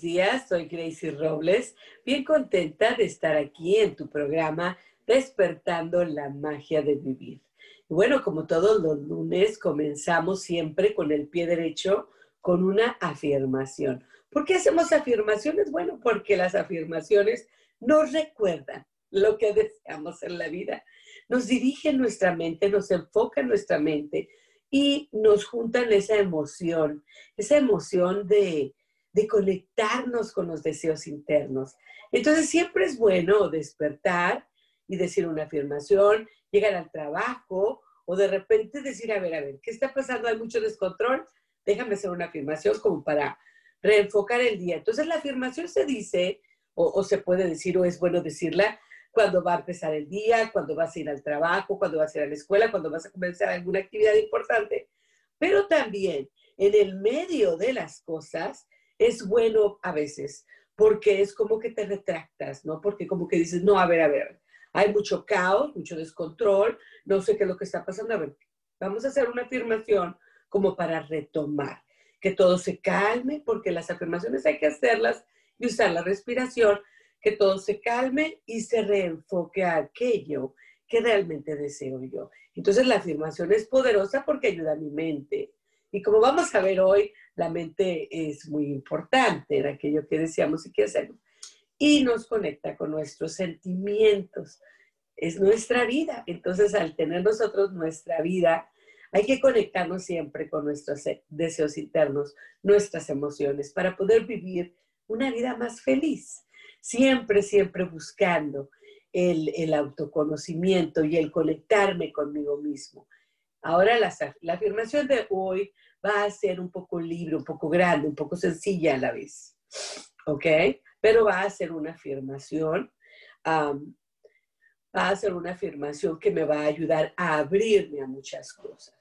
Buenos días, soy Gracie Robles, bien contenta de estar aquí en tu programa Despertando la magia de vivir. Bueno, como todos los lunes, comenzamos siempre con el pie derecho con una afirmación. ¿Por qué hacemos afirmaciones? Bueno, porque las afirmaciones nos recuerdan lo que deseamos en la vida, nos dirigen nuestra mente, nos enfocan nuestra mente y nos juntan esa emoción, esa emoción de de conectarnos con los deseos internos. Entonces siempre es bueno despertar y decir una afirmación, llegar al trabajo o de repente decir, a ver, a ver, ¿qué está pasando? Hay mucho descontrol. Déjame hacer una afirmación como para reenfocar el día. Entonces la afirmación se dice, o, se puede decir, o es bueno decirla, cuando va a empezar el día, cuando vas a ir al trabajo, cuando vas a ir a la escuela, cuando vas a comenzar alguna actividad importante. Pero también en el medio de las cosas, es bueno a veces, porque es como que te retractas, ¿no? Porque como que dices, no, a ver, a ver, hay mucho caos, mucho descontrol, no sé qué es lo que está pasando. A ver, vamos a hacer una afirmación como para retomar, que todo se calme, porque las afirmaciones hay que hacerlas y usar la respiración, que todo se calme y se reenfoque a aquello que realmente deseo yo. Entonces la afirmación es poderosa porque ayuda a mi mente. Y como vamos a ver hoy, la mente es muy importante en aquello que deseamos y que hacemos. Y nos conecta con nuestros sentimientos. Es nuestra vida. Entonces, al tener nosotros nuestra vida, hay que conectarnos siempre con nuestros deseos internos, nuestras emociones, para poder vivir una vida más feliz. Siempre, siempre buscando el, el autoconocimiento y el conectarme conmigo mismo. Ahora la, la afirmación de hoy va a ser un poco libre, un poco grande, un poco sencilla a la vez. ¿Ok? Pero va a ser una afirmación, va a ser una afirmación que me va a ayudar a abrirme a muchas cosas.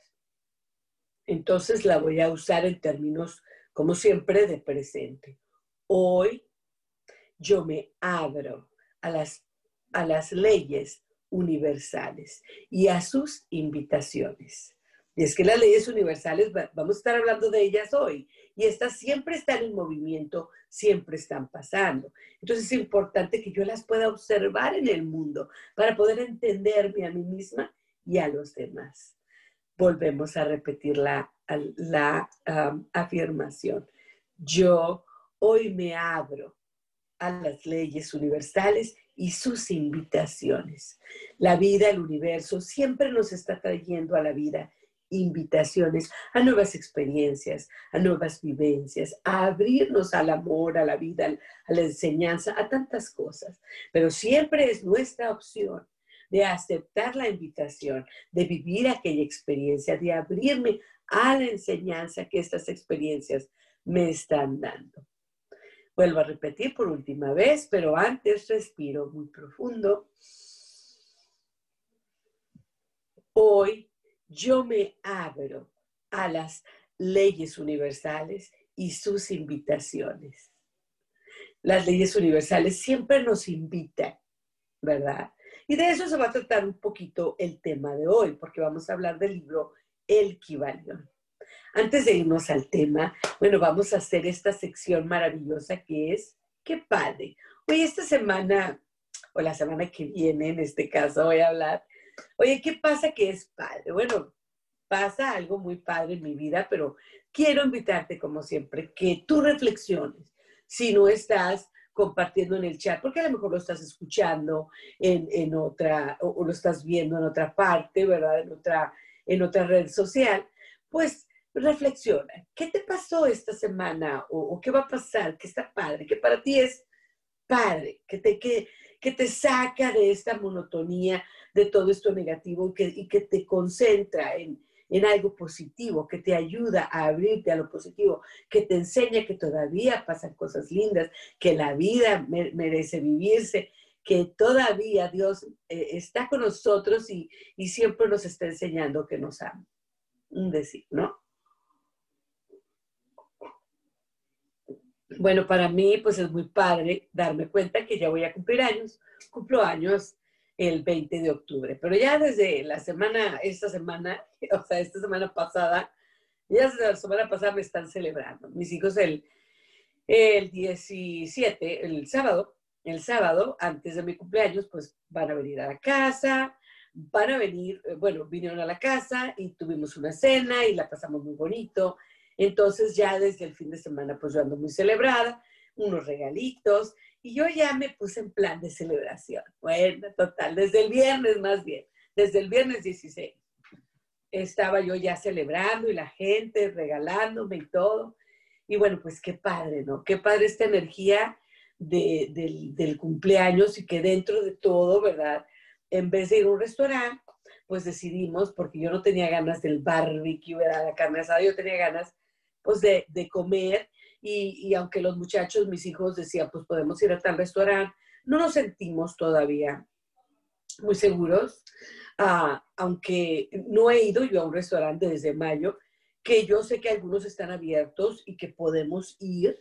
Entonces la voy a usar en términos, como siempre, de presente. Hoy yo me abro a las, a las leyes universales y a sus invitaciones. Y es que las leyes universales, vamos a estar hablando de ellas hoy, y estas siempre están en movimiento, siempre están pasando. Entonces es importante que yo las pueda observar en el mundo para poder entenderme a mí misma y a los demás. Volvemos a repetir la, la afirmación. Yo hoy me abro a las leyes universales y sus invitaciones. La vida, el universo, siempre nos está trayendo a la vida invitaciones a nuevas experiencias, a nuevas vivencias, a abrirnos al amor, a la vida, a la enseñanza, a tantas cosas. Pero siempre es nuestra opción de aceptar la invitación, de vivir aquella experiencia, de abrirme a la enseñanza que estas experiencias me están dando. Vuelvo a repetir por última vez, pero antes respiro muy profundo. Hoy yo me abro a las leyes universales y sus invitaciones. Las leyes universales siempre nos invitan, ¿verdad? Y de eso se va a tratar un poquito el tema de hoy, porque vamos a hablar del libro El Kibalión. Antes de irnos al tema, bueno, vamos a hacer esta sección maravillosa que es ¡Qué padre! Hoy esta semana, o la semana que viene en este caso, voy a hablar Oye, ¿qué pasa que es padre? Bueno, pasa algo muy padre en mi vida, pero quiero invitarte, como siempre, que tú reflexiones. Si no estás compartiendo en el chat, porque a lo mejor lo estás escuchando en, otra, o, lo estás viendo en otra parte, ¿verdad? En otra, en otra red social, pues reflexiona. ¿Qué te pasó esta semana? ¿O, qué va a pasar? ¿Qué está padre? ¿Qué para ti es padre? ¿Que te, que, que te saca de esta monotonía, de todo esto negativo que, y que te concentra en, en algo positivo, que te ayuda a abrirte a lo positivo, que te enseña que todavía pasan cosas lindas, que la vida merece vivirse, que todavía Dios eh, está con nosotros y, y, siempre nos está enseñando que nos ama. Un decir, ¿no? Bueno, para mí pues es muy padre darme cuenta que ya voy a cumplir años. Cumplo años el 20 de octubre. Pero ya desde la semana, esta semana, o sea, esta semana pasada, ya desde la semana pasada me están celebrando. Mis hijos el, el 17, el sábado, el sábado, antes de mi cumpleaños, pues van a venir a la casa, van a venir, eh, bueno, vinieron a la casa y tuvimos una cena y la pasamos muy bonito. Entonces ya desde el fin de semana, pues yo ando muy celebrada, unos regalitos, y yo ya me puse en plan de celebración. Bueno, total, desde el viernes más bien, desde el viernes 16. Estaba yo ya celebrando y la gente regalándome y todo. Y bueno, pues qué padre, ¿no? Qué padre esta energía del, del, cumpleaños y que dentro de todo, ¿verdad? En vez de ir a un restaurante, pues decidimos, porque yo no tenía ganas del barbecue, ¿verdad? La carne asada, yo tenía ganas, pues, de, de comer y, aunque los muchachos, mis hijos decían, pues podemos ir a tal restaurante, no nos sentimos todavía muy seguros, ah, aunque no he ido yo a un restaurante desde mayo, que yo sé que algunos están abiertos y que podemos ir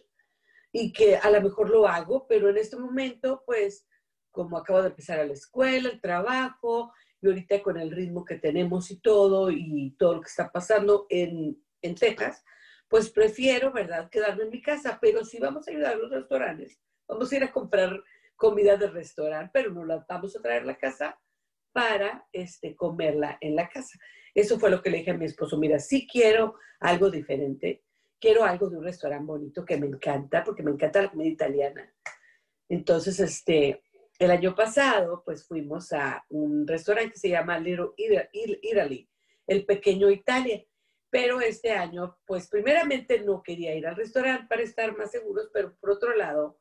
y que a lo mejor lo hago, pero en este momento, pues, como acabo de empezar a la escuela, el trabajo, y ahorita con el ritmo que tenemos y todo, y todo lo que está pasando en, en Texas, pues prefiero, ¿verdad?, quedarme en mi casa, pero si vamos a ayudar a los restaurantes, vamos a ir a comprar comida de restaurante, pero no la vamos a traer a la casa para este, comerla en la casa. Eso fue lo que le dije a mi esposo, mira, sí quiero algo diferente, quiero algo de un restaurante bonito que me encanta, porque me encanta la comida italiana. Entonces, este, el año pasado, pues fuimos a un restaurante que se llama Little Italy, el pequeño Italia. Pero este año, pues primeramente no quería ir al restaurante para estar más seguros, pero por otro lado,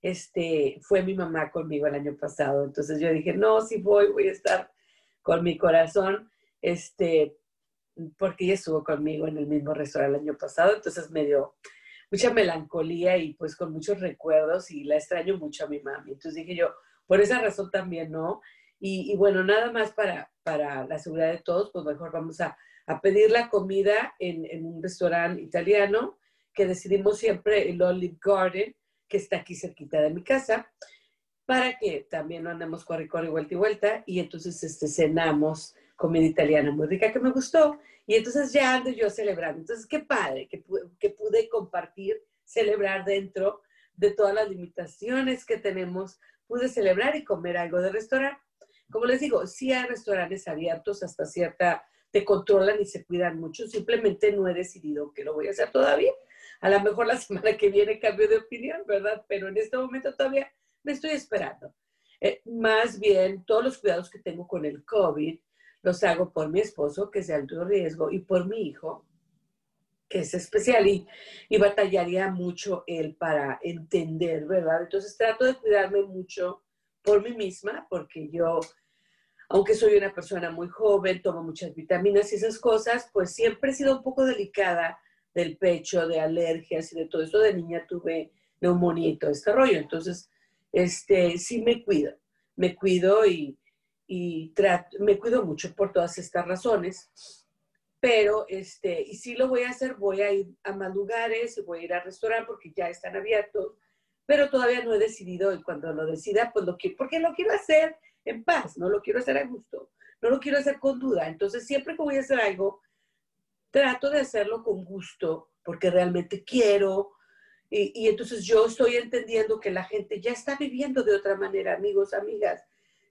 este, fue mi mamá conmigo el año pasado. Entonces yo dije, no, si voy, voy a estar con mi corazón, este, porque ella estuvo conmigo en el mismo restaurante el año pasado. Entonces me dio mucha melancolía y pues con muchos recuerdos y la extraño mucho a mi mami. Entonces dije yo, por esa razón también no. Y, bueno, nada más para, para la seguridad de todos, pues mejor vamos a a pedir la comida en, un restaurante italiano que decidimos siempre el Olive Garden, que está aquí cerquita de mi casa, para que también no andemos corre, corre, vuelta y vuelta. Y entonces este, cenamos comida italiana muy rica que me gustó. Y entonces ya ando yo celebrando. Entonces, qué padre que, que pude compartir, celebrar dentro de todas las limitaciones que tenemos. Pude celebrar y comer algo de restaurante. Como les digo, sí hay restaurantes abiertos hasta cierta te controlan y se cuidan mucho. Simplemente no he decidido que lo voy a hacer todavía. A lo mejor la semana que viene cambio de opinión, ¿verdad? Pero en este momento todavía me estoy esperando. Eh, más bien, todos los cuidados que tengo con el COVID los hago por mi esposo, que es de alto riesgo, y por mi hijo, que es especial y, y batallaría mucho él para entender, ¿verdad? Entonces trato de cuidarme mucho por mí misma, porque yo aunque soy una persona muy joven, tomo muchas vitaminas y esas cosas, pues siempre he sido un poco delicada del pecho, de alergias y de todo eso. De niña tuve neumonía y todo este rollo. Entonces, este, sí me cuido, me cuido y, y me cuido mucho por todas estas razones. Pero, este, y sí lo voy a hacer, voy a ir a más lugares, voy a ir al restaurante porque ya están abiertos, pero todavía no he decidido y cuando lo decida, pues lo quiero, porque lo quiero hacer en paz, no lo quiero hacer a gusto, no lo quiero hacer con duda. Entonces, siempre que voy a hacer algo, trato de hacerlo con gusto, porque realmente quiero. Y, entonces yo estoy entendiendo que la gente ya está viviendo de otra manera, amigos, amigas.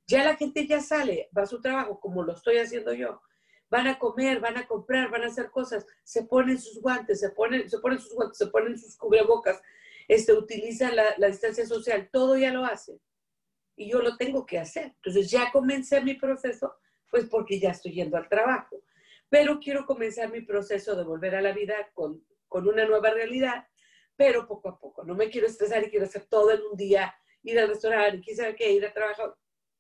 Ya la gente ya sale, va a su trabajo, como lo estoy haciendo yo. Van a comer, van a comprar, van a hacer cosas, se ponen sus guantes, se ponen, se ponen sus guantes, se ponen sus cubrebocas, este, utiliza la, la distancia social, todo ya lo hace. Y yo lo tengo que hacer. Entonces ya comencé mi proceso, pues porque ya estoy yendo al trabajo. Pero quiero comenzar mi proceso de volver a la vida con, con una nueva realidad, pero poco a poco. No me quiero estresar y quiero hacer todo en un día, ir al restaurante, quizá que ir a trabajar.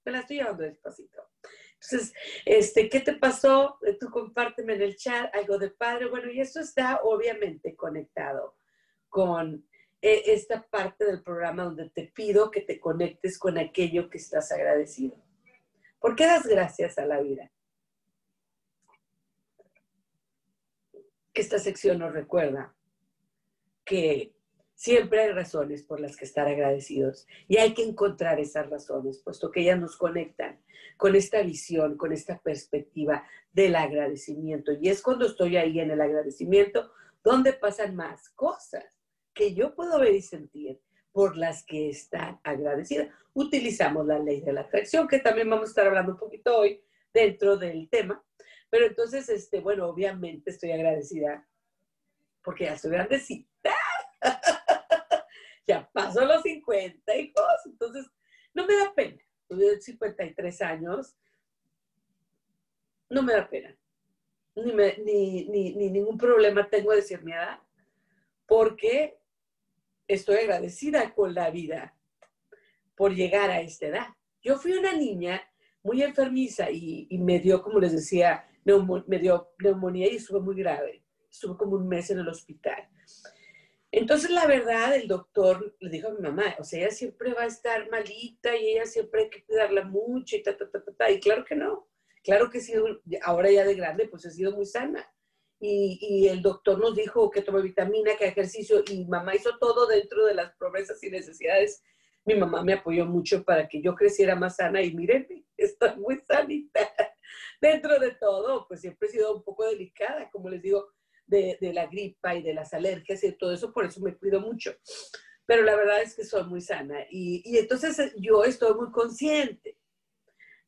Me la estoy llevando despacito. Entonces, este, ¿qué te pasó? Eh, tú compárteme en el chat algo de padre. Bueno, y esto está obviamente conectado con esta parte del programa donde te pido que te conectes con aquello que estás agradecido. ¿Por qué das gracias a la vida? Esta sección nos recuerda que siempre hay razones por las que estar agradecidos y hay que encontrar esas razones, puesto que ellas nos conectan con esta visión, con esta perspectiva del agradecimiento. Y es cuando estoy ahí en el agradecimiento donde pasan más cosas que yo puedo ver y sentir por las que están agradecidas. Utilizamos la ley de la atracción, que también vamos a estar hablando un poquito hoy dentro del tema. Pero entonces, este, bueno, obviamente estoy agradecida porque ya estoy grandecita. ya pasó los 50, hijos, entonces no me da pena. Tuve 53 años, no me da pena. Ni, ni, ni, ningún problema tengo de decir mi edad, porque estoy agradecida con la vida por llegar a esta edad. Yo fui una niña muy enfermiza y, me dio, como les decía, me dio neumonía y estuve muy grave. Estuve como un mes en el hospital. Entonces, la verdad, el doctor le dijo a mi mamá, o sea, ella siempre va a estar malita y ella siempre hay que cuidarla mucho y ta, ta, ta, ta, ta. Y claro que no. Claro que sí, ahora ya de grande, pues he sido muy sana. Y, el doctor nos dijo que tome vitamina, que ejercicio, y mamá hizo todo dentro de las promesas y necesidades. Mi mamá me apoyó mucho para que yo creciera más sana y mírenme, estoy muy sanita. dentro de todo, pues siempre he sido un poco delicada, como les digo, de, la gripa y de las alergias y todo eso, por eso me cuido mucho. Pero la verdad es que soy muy sana y, entonces yo estoy muy consciente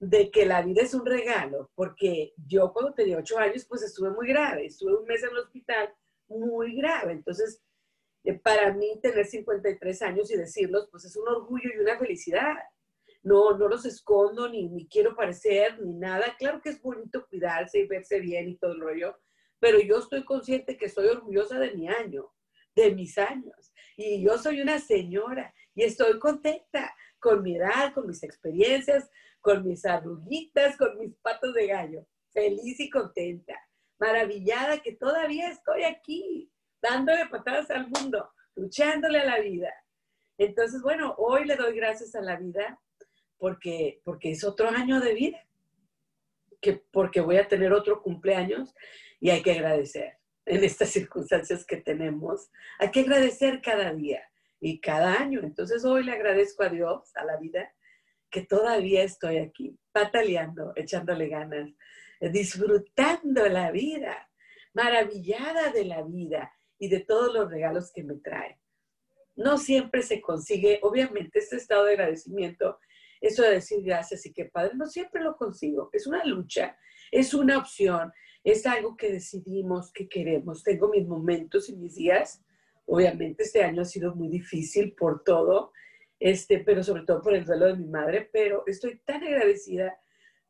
de que la vida es un regalo, porque yo cuando tenía ocho años, pues estuve muy grave, estuve un mes en el hospital muy grave. Entonces, eh, para mí tener 53 años y decirlos, pues es un orgullo y una felicidad. No, no los escondo, ni, ni quiero parecer, ni nada. Claro que es bonito cuidarse y verse bien y todo el rollo, pero yo estoy consciente que soy orgullosa de mi año, de mis años. Y yo soy una señora y estoy contenta con mi edad, con mis experiencias, con mis arruguitas, con mis patos de gallo. Feliz y contenta, maravillada que todavía estoy aquí, dándole patadas al mundo, luchándole a la vida. Entonces, bueno, hoy le doy gracias a la vida porque, porque es otro año de vida, que porque voy a tener otro cumpleaños y hay que agradecer en estas circunstancias que tenemos. Hay que agradecer cada día y cada año. Entonces hoy le agradezco a Dios, a la vida, que todavía estoy aquí, pataleando, echándole ganas, disfrutando la vida, maravillada de la vida y de todos los regalos que me trae. No siempre se consigue, obviamente, este estado de agradecimiento, eso de decir gracias y qué padre, no siempre lo consigo. Es una lucha, es una opción, es algo que decidimos que queremos. Tengo mis momentos y mis días. Obviamente este año ha sido muy difícil por todo, este, pero sobre todo por el duelo de mi madre, pero estoy tan agradecida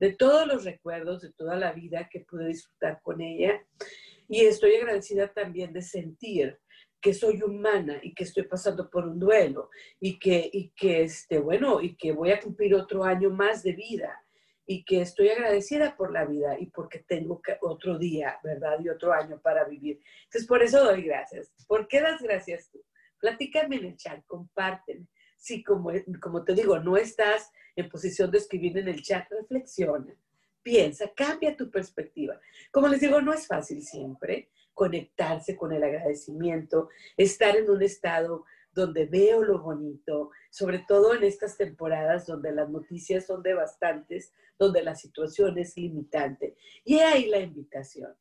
de todos los recuerdos, de toda la vida que pude disfrutar con ella. Y estoy agradecida también de sentir que soy humana y que estoy pasando por un duelo y que, y que este, bueno, y que voy a cumplir otro año más de vida y que estoy agradecida por la vida y porque tengo otro día, ¿verdad? Y otro año para vivir. Entonces, por eso doy gracias. ¿Por qué das gracias tú? Platícame en el chat, compárteme. Si, como, como te digo, no estás en posición de escribir en el chat, reflexiona, piensa, cambia tu perspectiva. Como les digo, no es fácil siempre conectarse con el agradecimiento, estar en un estado donde veo lo bonito, sobre todo en estas temporadas donde las noticias son devastantes, donde la situación es limitante. Y ahí la invitación.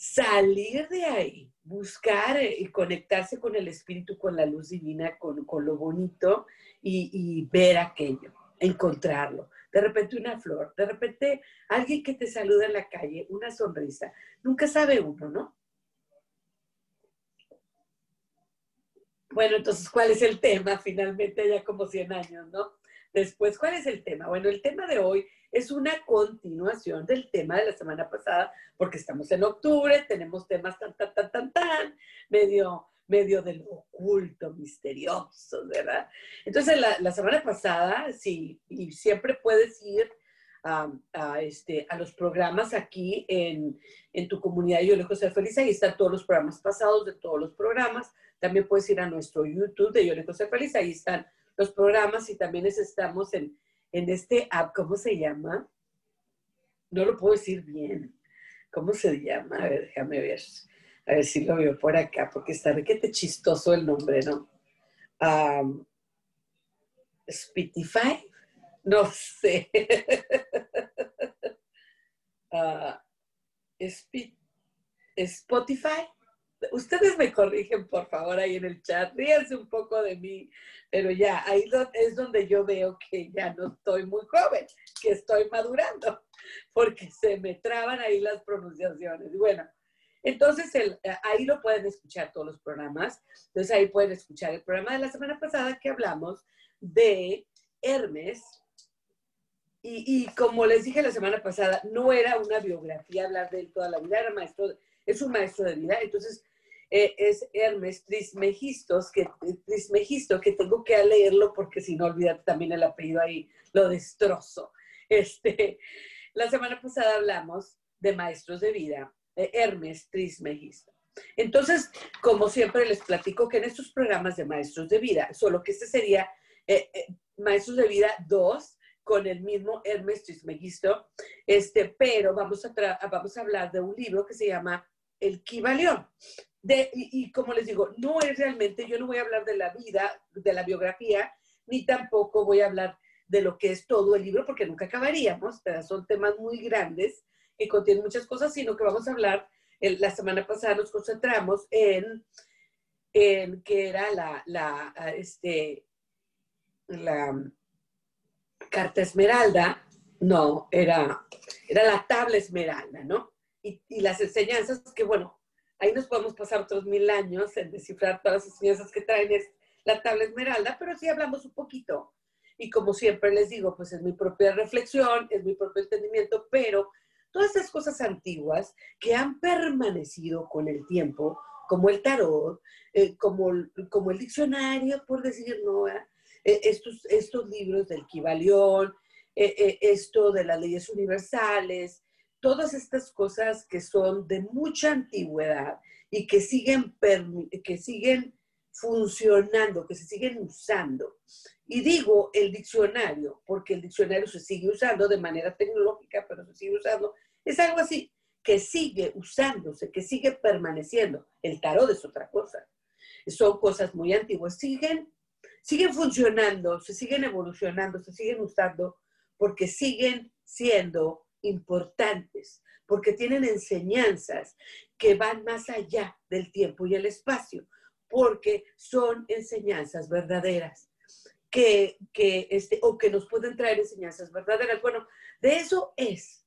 Salir de ahí, buscar y conectarse con el espíritu, con la luz divina, con, lo bonito y, y ver aquello, encontrarlo. De repente una flor, de repente alguien que te saluda en la calle, una sonrisa. Nunca sabe uno, ¿no? Bueno, entonces, ¿cuál es el tema? Finalmente, ya como 100 años, ¿no? Después, ¿cuál es el tema? Bueno, el tema de hoy es una continuación del tema de la semana pasada, porque estamos en octubre, tenemos temas tan, tan, tan, tan, tan, medio, medio del oculto, misterioso, ¿verdad? Entonces, la, la semana pasada, sí, y siempre puedes ir a, a, este, a los programas aquí en, en tu comunidad Yo Lejos Ser Feliz, ahí están todos los programas pasados de todos los programas, también puedes ir a nuestro YouTube de Yo Lejos Ser Feliz, ahí están los programas y también estamos en, en este app, ¿cómo se llama? No lo puedo decir bien. ¿Cómo se llama? A ver, déjame ver. A ver si lo veo por acá, porque está requete chistoso el nombre, ¿no? Um, Spotify, no sé. uh, Spotify, ustedes me corrigen, por favor, ahí en el chat, ríanse un poco de mí, pero ya, ahí es donde yo veo que ya no estoy muy joven, que estoy madurando, porque se me traban ahí las pronunciaciones. Bueno, entonces el, ahí lo pueden escuchar todos los programas, entonces ahí pueden escuchar el programa de la semana pasada que hablamos de Hermes, y, y, como les dije la semana pasada, no era una biografía hablar de él toda la vida, era maestro, es un maestro de vida, entonces eh, es Hermes Trismegistos, que, Trismegisto, que tengo que leerlo porque si no olvídate también el apellido ahí, lo destrozo. Este, la semana pasada hablamos de maestros de vida, Hermes Trismegisto. Entonces, como siempre les platico que en estos programas de maestros de vida, solo que este sería eh, eh, maestros de vida 2 con el mismo Hermes Trismegisto, este, pero vamos a, vamos a hablar de un libro que se llama El Kibalión y, como les digo, no es realmente, yo no voy a hablar de la vida, de la biografía, ni tampoco voy a hablar de lo que es todo el libro, porque nunca acabaríamos, pero son temas muy grandes que contienen muchas cosas, sino que vamos a hablar, la semana pasada nos concentramos en, en que era la, la, este, la carta esmeralda, no, era, era la tabla esmeralda, ¿no? Y, y las enseñanzas que, bueno, Ahí nos podemos pasar otros mil años en descifrar todas las enseñanzas que traen la tabla esmeralda, pero sí hablamos un poquito. Y como siempre les digo, pues es mi propia reflexión, es mi propio entendimiento, pero todas esas cosas antiguas que han permanecido con el tiempo, como el tarot, eh, como, como el diccionario, por decir, ¿no? Eh, estos, estos libros del Kibalión, eh, esto de las leyes universales, todas estas cosas que son de mucha antigüedad y que siguen, que siguen funcionando, que se siguen usando. Y digo el diccionario, porque el diccionario se sigue usando de manera tecnológica, pero se sigue usando. Es algo así, que sigue usándose, que sigue permaneciendo. El tarot es otra cosa. Son cosas muy antiguas. Siguen, siguen funcionando, se siguen evolucionando, se siguen usando, porque siguen siendo importantes, porque tienen enseñanzas que van más allá del tiempo y el espacio, porque son enseñanzas verdaderas, que, que este, o que nos pueden traer enseñanzas verdaderas. Bueno, de eso es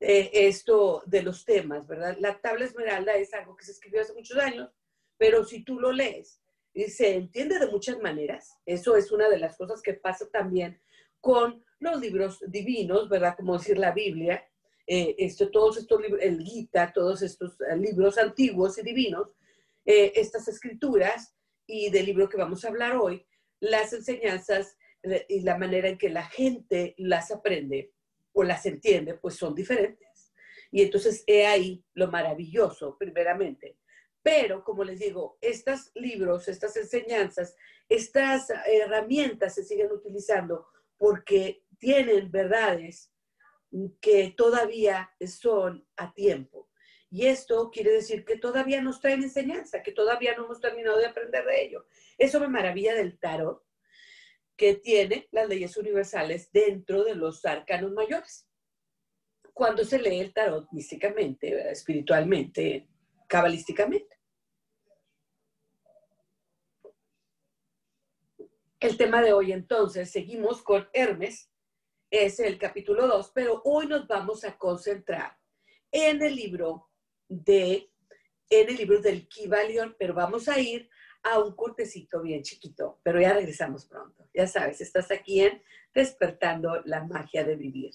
eh, esto de los temas, ¿verdad? La tabla esmeralda es algo que se escribió hace muchos años, pero si tú lo lees, se entiende de muchas maneras. Eso es una de las cosas que pasa también con los libros divinos, ¿verdad? Como decir la Biblia, eh, esto, todos estos libros, el Gita, todos estos eh, libros antiguos y divinos, eh, estas escrituras y del libro que vamos a hablar hoy, las enseñanzas y la manera en que la gente las aprende o las entiende, pues son diferentes. Y entonces he ahí lo maravilloso, primeramente. Pero, como les digo, estos libros, estas enseñanzas, estas herramientas se siguen utilizando porque tienen verdades que todavía son a tiempo. Y esto quiere decir que todavía nos traen enseñanza, que todavía no hemos terminado de aprender de ello. Eso me maravilla del tarot, que tiene las leyes universales dentro de los arcanos mayores. Cuando se lee el tarot místicamente, espiritualmente, cabalísticamente. El tema de hoy entonces, seguimos con Hermes, es el capítulo 2, pero hoy nos vamos a concentrar en el libro de, en el libro del Kibalión, pero vamos a ir a un cortecito bien chiquito, pero ya regresamos pronto. Ya sabes, estás aquí en Despertando la magia de vivir.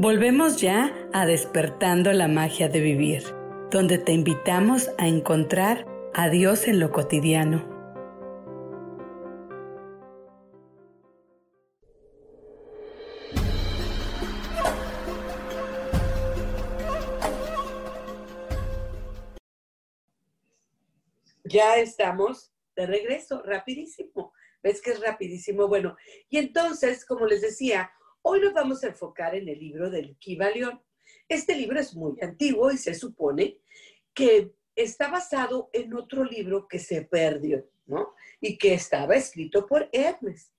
Volvemos ya a despertando la magia de vivir, donde te invitamos a encontrar a Dios en lo cotidiano. Ya estamos de regreso, rapidísimo. ¿Ves que es rapidísimo? Bueno, y entonces, como les decía, Hoy nos vamos a enfocar en el libro del Kibalión. Este libro es muy antiguo y se supone que está basado en otro libro que se perdió, ¿no? Y que estaba escrito por Hermes.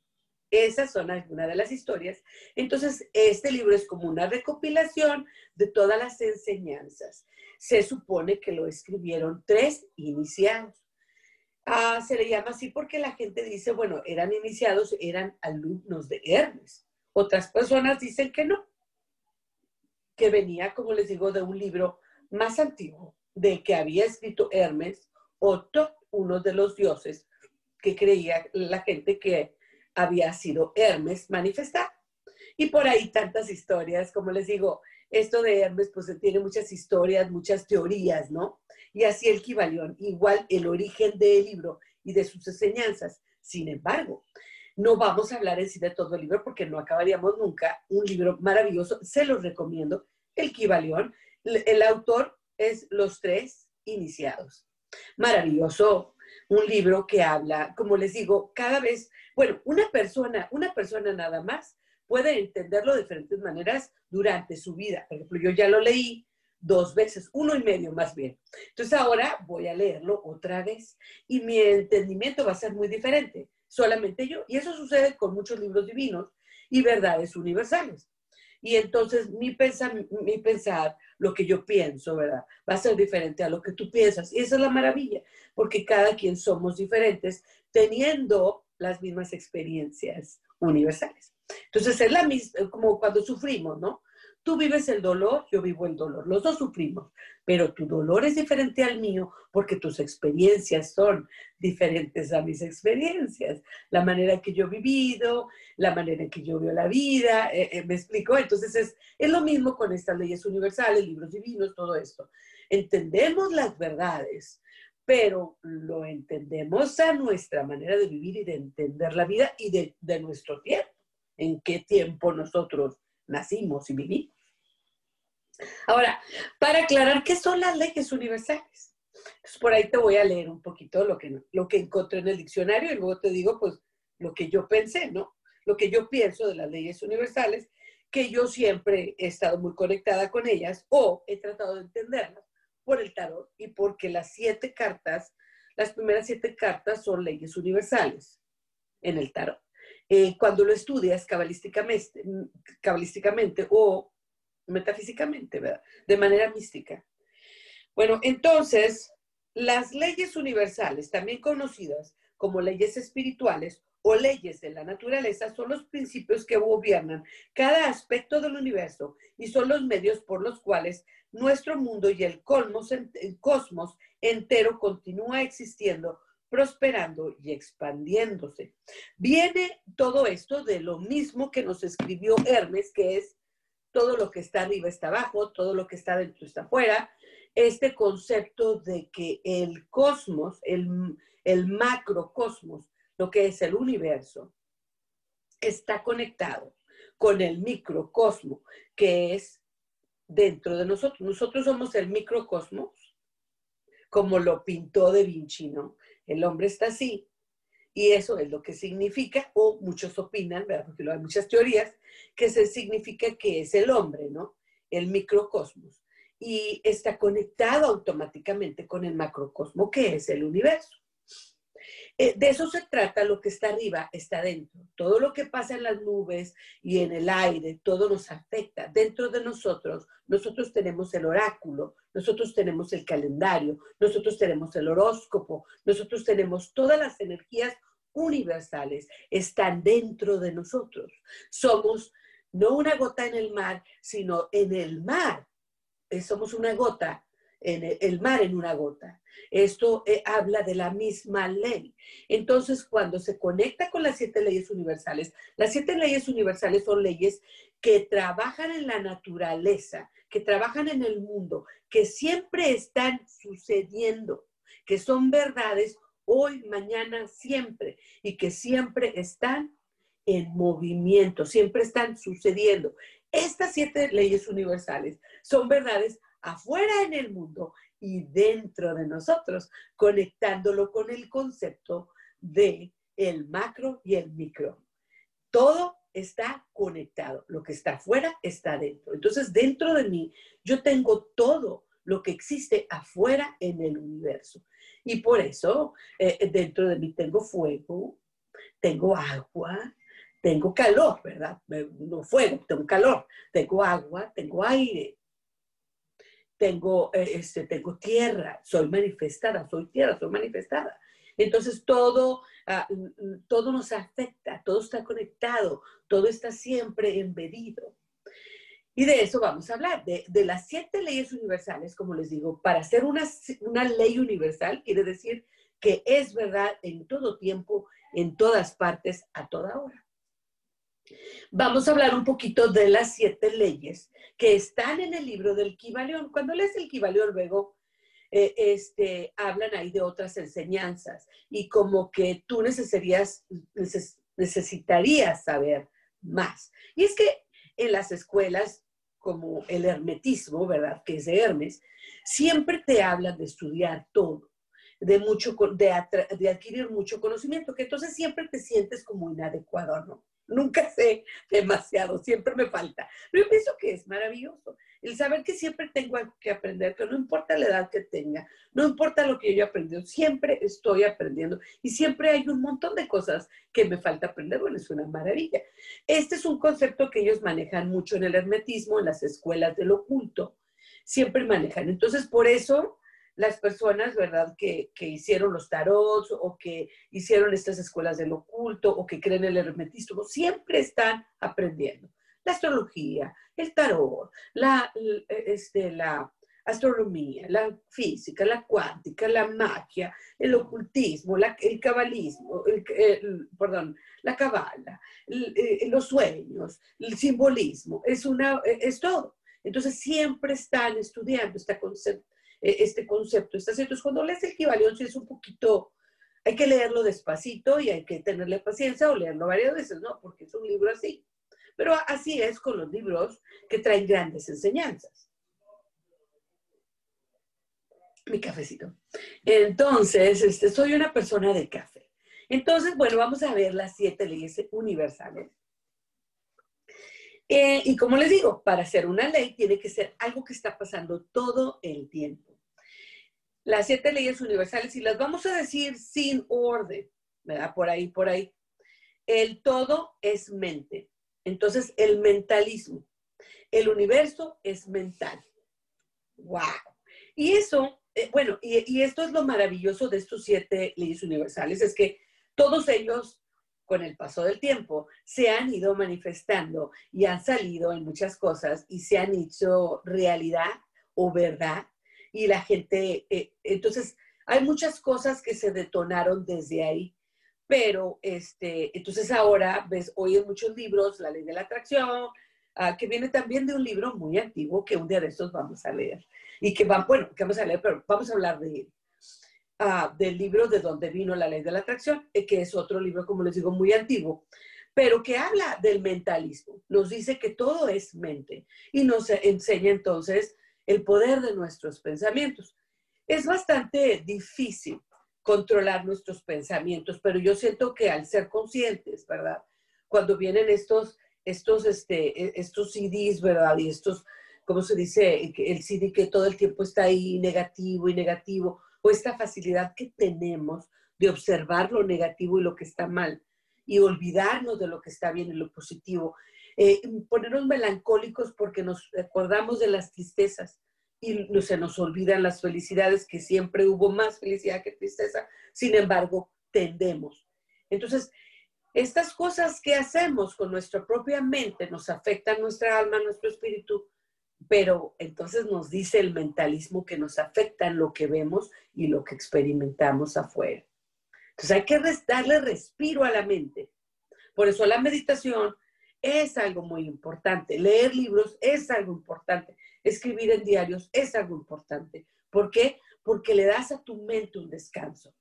Esas son algunas de las historias. Entonces, este libro es como una recopilación de todas las enseñanzas. Se supone que lo escribieron tres iniciados. Ah, se le llama así porque la gente dice, bueno, eran iniciados, eran alumnos de Hermes. Otras personas dicen que no, que venía, como les digo, de un libro más antiguo, de que había escrito Hermes, Otto, uno de los dioses que creía la gente que había sido Hermes manifestado. Y por ahí tantas historias, como les digo, esto de Hermes pues tiene muchas historias, muchas teorías, ¿no? Y así el Kibalión, igual el origen del libro y de sus enseñanzas. Sin embargo, no vamos a hablar en sí de todo el libro porque no acabaríamos nunca. Un libro maravilloso, se los recomiendo. El Kibalión. El autor es Los Tres Iniciados. Maravilloso. Un libro que habla, como les digo, cada vez, bueno, una persona, una persona nada más puede entenderlo de diferentes maneras durante su vida. Por ejemplo, yo ya lo leí dos veces, uno y medio más bien. Entonces ahora voy a leerlo otra vez y mi entendimiento va a ser muy diferente solamente yo. Y eso sucede con muchos libros divinos y verdades universales. Y entonces mi, mi pensar, lo que yo pienso, ¿verdad? Va a ser diferente a lo que tú piensas. Y esa es la maravilla, porque cada quien somos diferentes teniendo las mismas experiencias universales. Entonces es la misma, como cuando sufrimos, ¿no? Tú vives el dolor, yo vivo el dolor, los dos sufrimos, pero tu dolor es diferente al mío porque tus experiencias son diferentes a mis experiencias. La manera que yo he vivido, la manera en que yo veo la vida, eh, eh, ¿me explico? Entonces es, es lo mismo con estas leyes universales, libros divinos, todo esto. Entendemos las verdades, pero lo entendemos a nuestra manera de vivir y de entender la vida y de, de nuestro tiempo, en qué tiempo nosotros nacimos y vivimos. Ahora, para aclarar qué son las leyes universales. por ahí te voy a leer un poquito lo que, lo que encontré en el diccionario y luego te digo, pues, lo que yo pensé, ¿no? Lo que yo pienso de las leyes universales, que yo siempre he estado muy conectada con ellas o he tratado de entenderlas por el tarot y porque las siete cartas, las primeras siete cartas son leyes universales en el tarot. Eh, cuando lo estudias cabalísticamente o metafísicamente, ¿verdad? De manera mística. Bueno, entonces, las leyes universales, también conocidas como leyes espirituales o leyes de la naturaleza, son los principios que gobiernan cada aspecto del universo y son los medios por los cuales nuestro mundo y el cosmos, el cosmos entero continúa existiendo, prosperando y expandiéndose. Viene todo esto de lo mismo que nos escribió Hermes, que es todo lo que está arriba está abajo, todo lo que está dentro está afuera. Este concepto de que el cosmos, el, el macrocosmos, lo que es el universo, está conectado con el microcosmo, que es dentro de nosotros. Nosotros somos el microcosmos, como lo pintó De Vinci, ¿no? El hombre está así, y eso es lo que significa, o muchos opinan, ¿verdad? porque hay muchas teorías, que se significa que es el hombre, ¿no? El microcosmos. Y está conectado automáticamente con el macrocosmo, que es el universo. Eh, de eso se trata, lo que está arriba está dentro. Todo lo que pasa en las nubes y en el aire, todo nos afecta. Dentro de nosotros, nosotros tenemos el oráculo, nosotros tenemos el calendario, nosotros tenemos el horóscopo, nosotros tenemos todas las energías universales, están dentro de nosotros. Somos no una gota en el mar, sino en el mar. Eh, somos una gota en el mar en una gota. Esto eh, habla de la misma ley. Entonces, cuando se conecta con las siete leyes universales, las siete leyes universales son leyes que trabajan en la naturaleza, que trabajan en el mundo, que siempre están sucediendo, que son verdades hoy, mañana, siempre, y que siempre están en movimiento, siempre están sucediendo. Estas siete leyes universales son verdades afuera en el mundo y dentro de nosotros, conectándolo con el concepto de el macro y el micro. Todo está conectado. Lo que está afuera está dentro. Entonces, dentro de mí, yo tengo todo lo que existe afuera en el universo. Y por eso, eh, dentro de mí tengo fuego, tengo agua, tengo calor, ¿verdad? No fuego, tengo calor, tengo agua, tengo aire, tengo, eh, este, tengo tierra, soy manifestada, soy tierra, soy manifestada. Entonces todo, ah, todo nos afecta, todo está conectado, todo está siempre embedido. Y de eso vamos a hablar, de, de, las siete leyes universales, como les digo, para ser una, una ley universal quiere decir que es verdad en todo tiempo, en todas partes, a toda hora. Vamos a hablar un poquito de las siete leyes que están en el libro del Kibalión. Cuando lees el Kibalión, luego eh, este, hablan ahí de otras enseñanzas y como que tú necesitarías, necesitarías saber más. Y es que en las escuelas, como el hermetismo, ¿verdad? Que es de Hermes, siempre te hablan de estudiar todo, de, mucho, de, de adquirir mucho conocimiento, que entonces siempre te sientes como inadecuado, ¿no? Nunca sé demasiado, siempre me falta. Pero yo pienso que es maravilloso. El saber que siempre tengo que aprender, que no importa la edad que tenga, no importa lo que yo he aprendido, siempre estoy aprendiendo y siempre hay un montón de cosas que me falta aprender. Bueno, es una maravilla. Este es un concepto que ellos manejan mucho en el hermetismo, en las escuelas del oculto. Siempre manejan. Entonces, por eso las personas, ¿verdad?, que, hicieron los tarots o que hicieron estas escuelas del oculto o que creen en el hermetismo, siempre están aprendiendo. La astrología, el tarot, la, este, la astronomía, la física, la cuántica, la magia, el ocultismo, el cabalismo, perdón, la cabala, eh, los sueños, el simbolismo, es, una, es todo. Entonces siempre están estudiando este concepto e, este concepto. Está Entonces, cuando lees el sí es un poquito, hay que leerlo despacito y hay que tenerle paciencia o leerlo varias veces, ¿no? Porque es un libro así. Pero así es con los libros que traen grandes enseñanzas. Mi cafecito. Entonces, este, soy una persona de café. Entonces, bueno, vamos a ver las siete leyes universales. Eh, y como les digo, para hacer una ley tiene que ser algo que está pasando todo el tiempo. Las siete leyes universales, y las vamos a decir sin orden, ¿verdad? Por ahí, por ahí. El todo es mente. Entonces, el mentalismo. El universo es mental. ¡Wow! Y eso, eh, bueno, y, esto es lo maravilloso de estos siete leyes universales, es que todos ellos con el paso del tiempo, se han ido manifestando y han salido en muchas cosas y se han hecho realidad o verdad. Y la gente, eh, entonces, hay muchas cosas que se detonaron desde ahí. Pero, este, entonces ahora ves, hoy en muchos libros, La ley de la atracción, ah, que viene también de un libro muy antiguo que un día de estos vamos a leer. Y que van, bueno, que vamos a leer, pero vamos a hablar de él. Ah, del libro de donde vino la ley de la atracción, eh, que es otro libro, como les digo, muy antiguo, pero que habla del mentalismo. Nos dice que todo es mente y nos enseña entonces el poder de nuestros pensamientos. Es bastante difícil controlar nuestros pensamientos, pero yo siento que al ser conscientes, ¿verdad? Cuando vienen estos, estos, este, e, estos CDs, ¿verdad? Y estos, ¿cómo se dice? El CD que todo el tiempo está ahí negativo y negativo o esta facilidad que tenemos de observar lo negativo y lo que está mal y olvidarnos de lo que está bien y lo positivo. Eh, ponernos melancólicos porque nos acordamos de las tristezas y se nos olvidan las felicidades, que siempre hubo más felicidad que tristeza, sin embargo, tendemos. Entonces, estas cosas que hacemos con nuestra propia mente nos afectan nuestra alma, nuestro espíritu, pero entonces nos dice el mentalismo que nos afecta en lo que vemos y lo que experimentamos afuera. Entonces hay que darle respiro a la mente. Por eso la meditación es algo muy importante. Leer libros es algo importante. Escribir en diarios es algo importante. ¿Por qué? Porque le das a tu mente un descanso.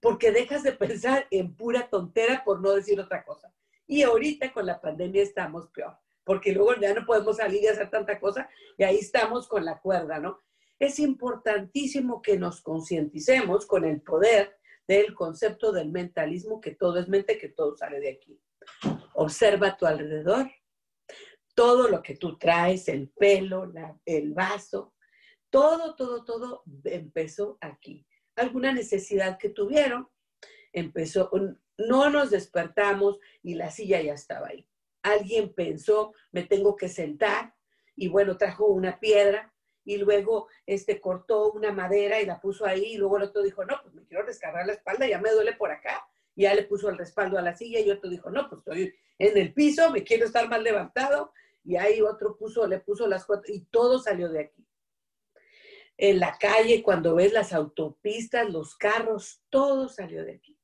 Porque dejas de pensar en pura tontera, por no decir otra cosa. Y ahorita con la pandemia estamos peor porque luego ya no podemos salir y hacer tanta cosa y ahí estamos con la cuerda, ¿no? Es importantísimo que nos concienticemos con el poder del concepto del mentalismo, que todo es mente, que todo sale de aquí. Observa a tu alrededor, todo lo que tú traes, el pelo, el vaso, todo, todo, todo empezó aquí. Alguna necesidad que tuvieron, empezó, no nos despertamos y la silla ya estaba ahí alguien pensó, me tengo que sentar, y bueno, trajo una piedra, y luego este, cortó una madera y la puso ahí, y luego el otro dijo, no, pues me quiero descargar la espalda, ya me duele por acá, ya le puso el respaldo a la silla, y otro dijo, no, pues estoy en el piso, me quiero estar más levantado, y ahí otro puso, le puso las cuatro, y todo salió de aquí. En la calle, cuando ves las autopistas, los carros, todo salió de aquí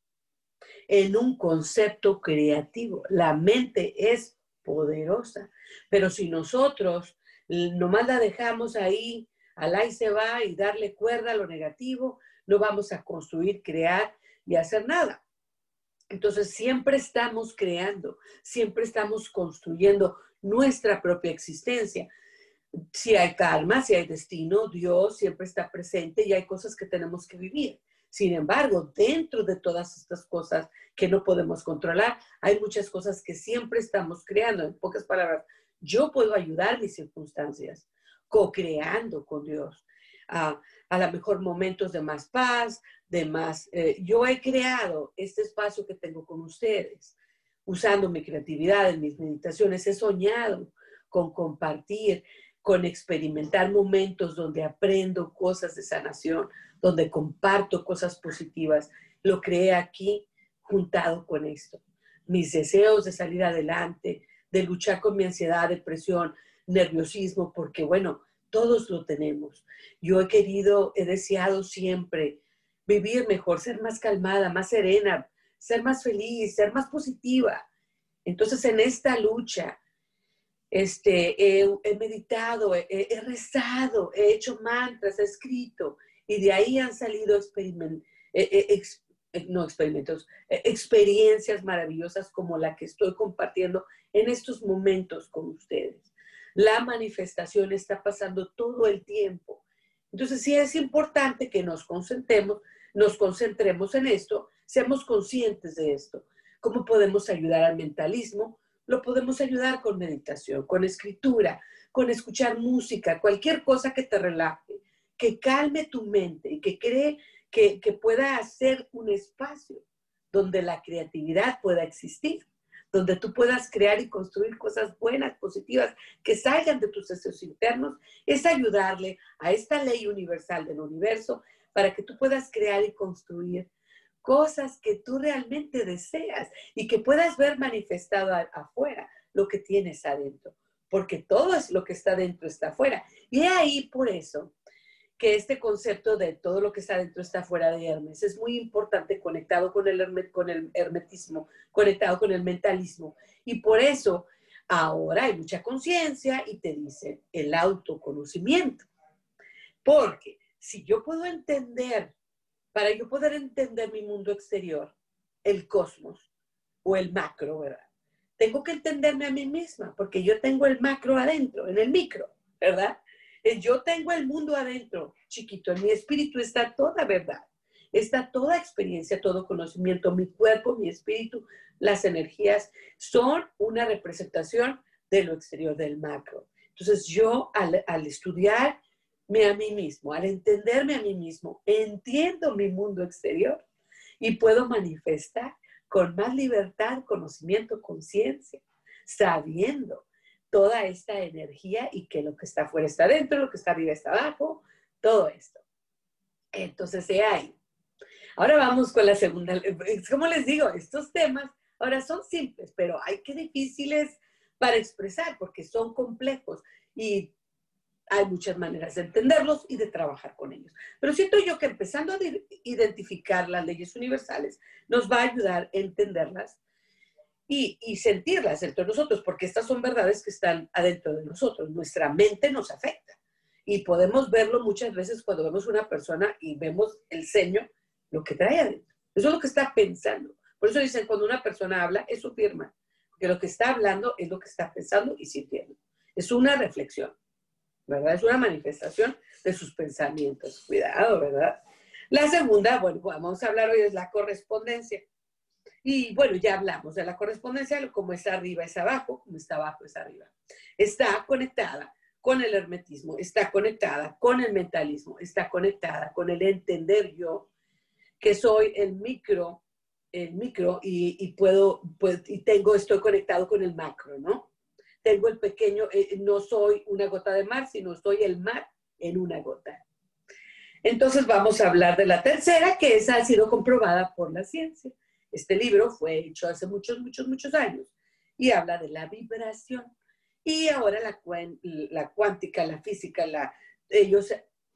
en un concepto creativo. La mente es poderosa, pero si nosotros nomás la dejamos ahí, al ahí se va y darle cuerda a lo negativo, no vamos a construir, crear y hacer nada. Entonces siempre estamos creando, siempre estamos construyendo nuestra propia existencia. Si hay karma, si hay destino, Dios siempre está presente y hay cosas que tenemos que vivir. Sin embargo, dentro de todas estas cosas que no podemos controlar, hay muchas cosas que siempre estamos creando. En pocas palabras, yo puedo ayudar mis circunstancias, co-creando con Dios. a a lo mejor momentos de más paz, de más... Eh, yo he creado este espacio que tengo con ustedes, usando mi creatividad en mis meditaciones. He soñado con compartir, con experimentar momentos donde aprendo cosas de sanación, donde comparto cosas positivas. Lo creé aquí juntado con esto. Mis deseos de salir adelante, de luchar con mi ansiedad, depresión, nerviosismo, porque bueno, todos lo tenemos. Yo he querido, he deseado siempre vivir mejor, ser más calmada, más serena, ser más feliz, ser más positiva. Entonces, en esta lucha, este, he, meditado, he, rezado, he hecho mantras, he escrito, y de ahí han salido eh, no experimentos, eh, experiencias maravillosas como la que estoy compartiendo en estos momentos con ustedes. La manifestación está pasando todo el tiempo. Entonces sí es importante que nos concentremos, nos concentremos en esto, seamos conscientes de esto. ¿Cómo podemos ayudar al mentalismo? Lo podemos ayudar con meditación, con escritura, con escuchar música, cualquier cosa que te relaje, que calme tu mente y que cree que, pueda hacer un espacio donde la creatividad pueda existir, donde tú puedas crear y construir cosas buenas, positivas, que salgan de tus deseos internos, es ayudarle a esta ley universal del universo para que tú puedas crear y construir cosas que tú realmente deseas y que puedas ver manifestado afuera lo que tienes adentro, porque todo es lo que está dentro está afuera. Y ahí por eso que este concepto de todo lo que está dentro está fuera de Hermes es muy importante conectado con el, con el hermetismo, conectado con el mentalismo. Y por eso ahora hay mucha conciencia y te dice el autoconocimiento. Porque si yo puedo entender, para yo poder entender mi mundo exterior, el cosmos o el macro, ¿verdad? Tengo que entenderme a mí misma, porque yo tengo el macro adentro, en el micro, ¿verdad? Eh, yo tengo el mundo adentro, chiquito, en mi espíritu está toda verdad, está toda experiencia, todo conocimiento, mi cuerpo, mi espíritu, las energías son una representación de lo exterior del macro. Entonces yo al, al estudiarme a mí mismo, al entenderme a mí mismo, entiendo mi mundo exterior y puedo manifestar con más libertad, conocimiento, conciencia, sabiendo toda esta energía y que lo que está afuera está adentro, lo que está arriba está abajo, todo esto. Entonces, de ahí. Ahora vamos con la segunda. Como les digo, estos temas ahora son simples, pero hay que difíciles para expresar porque son complejos y hay muchas maneras de entenderlos y de trabajar con ellos. Pero siento yo que empezando a identificar las leyes universales nos va a ayudar a entenderlas y, sentirlas dentro de nosotros, porque estas son verdades que están adentro de nosotros. Nuestra mente nos afecta y podemos verlo muchas veces cuando vemos una persona y vemos el ceño, lo que trae adentro. Eso es lo que está pensando. Por eso dicen, cuando una persona habla, es su firma, porque lo que está hablando es lo que está pensando y sintiendo. Es una reflexión, ¿verdad? Es una manifestación de sus pensamientos. Cuidado, ¿verdad? La segunda, bueno, vamos a hablar hoy es la correspondencia. Y bueno, ya hablamos de la correspondencia, como está arriba es abajo, como está abajo es arriba. Está conectada con el hermetismo, está conectada con el mentalismo, está conectada con el entender yo que soy el micro, el micro y, puedo, pues, y tengo, estoy conectado con el macro, ¿no? Tengo el pequeño, eh, no soy una gota de mar, sino soy el mar en una gota. Entonces vamos a hablar de la tercera, que esa ha sido comprobada por la ciencia. Este libro fue hecho hace muchos, muchos, muchos años y habla de la vibración. Y ahora la, la cuántica, la física, la, ellos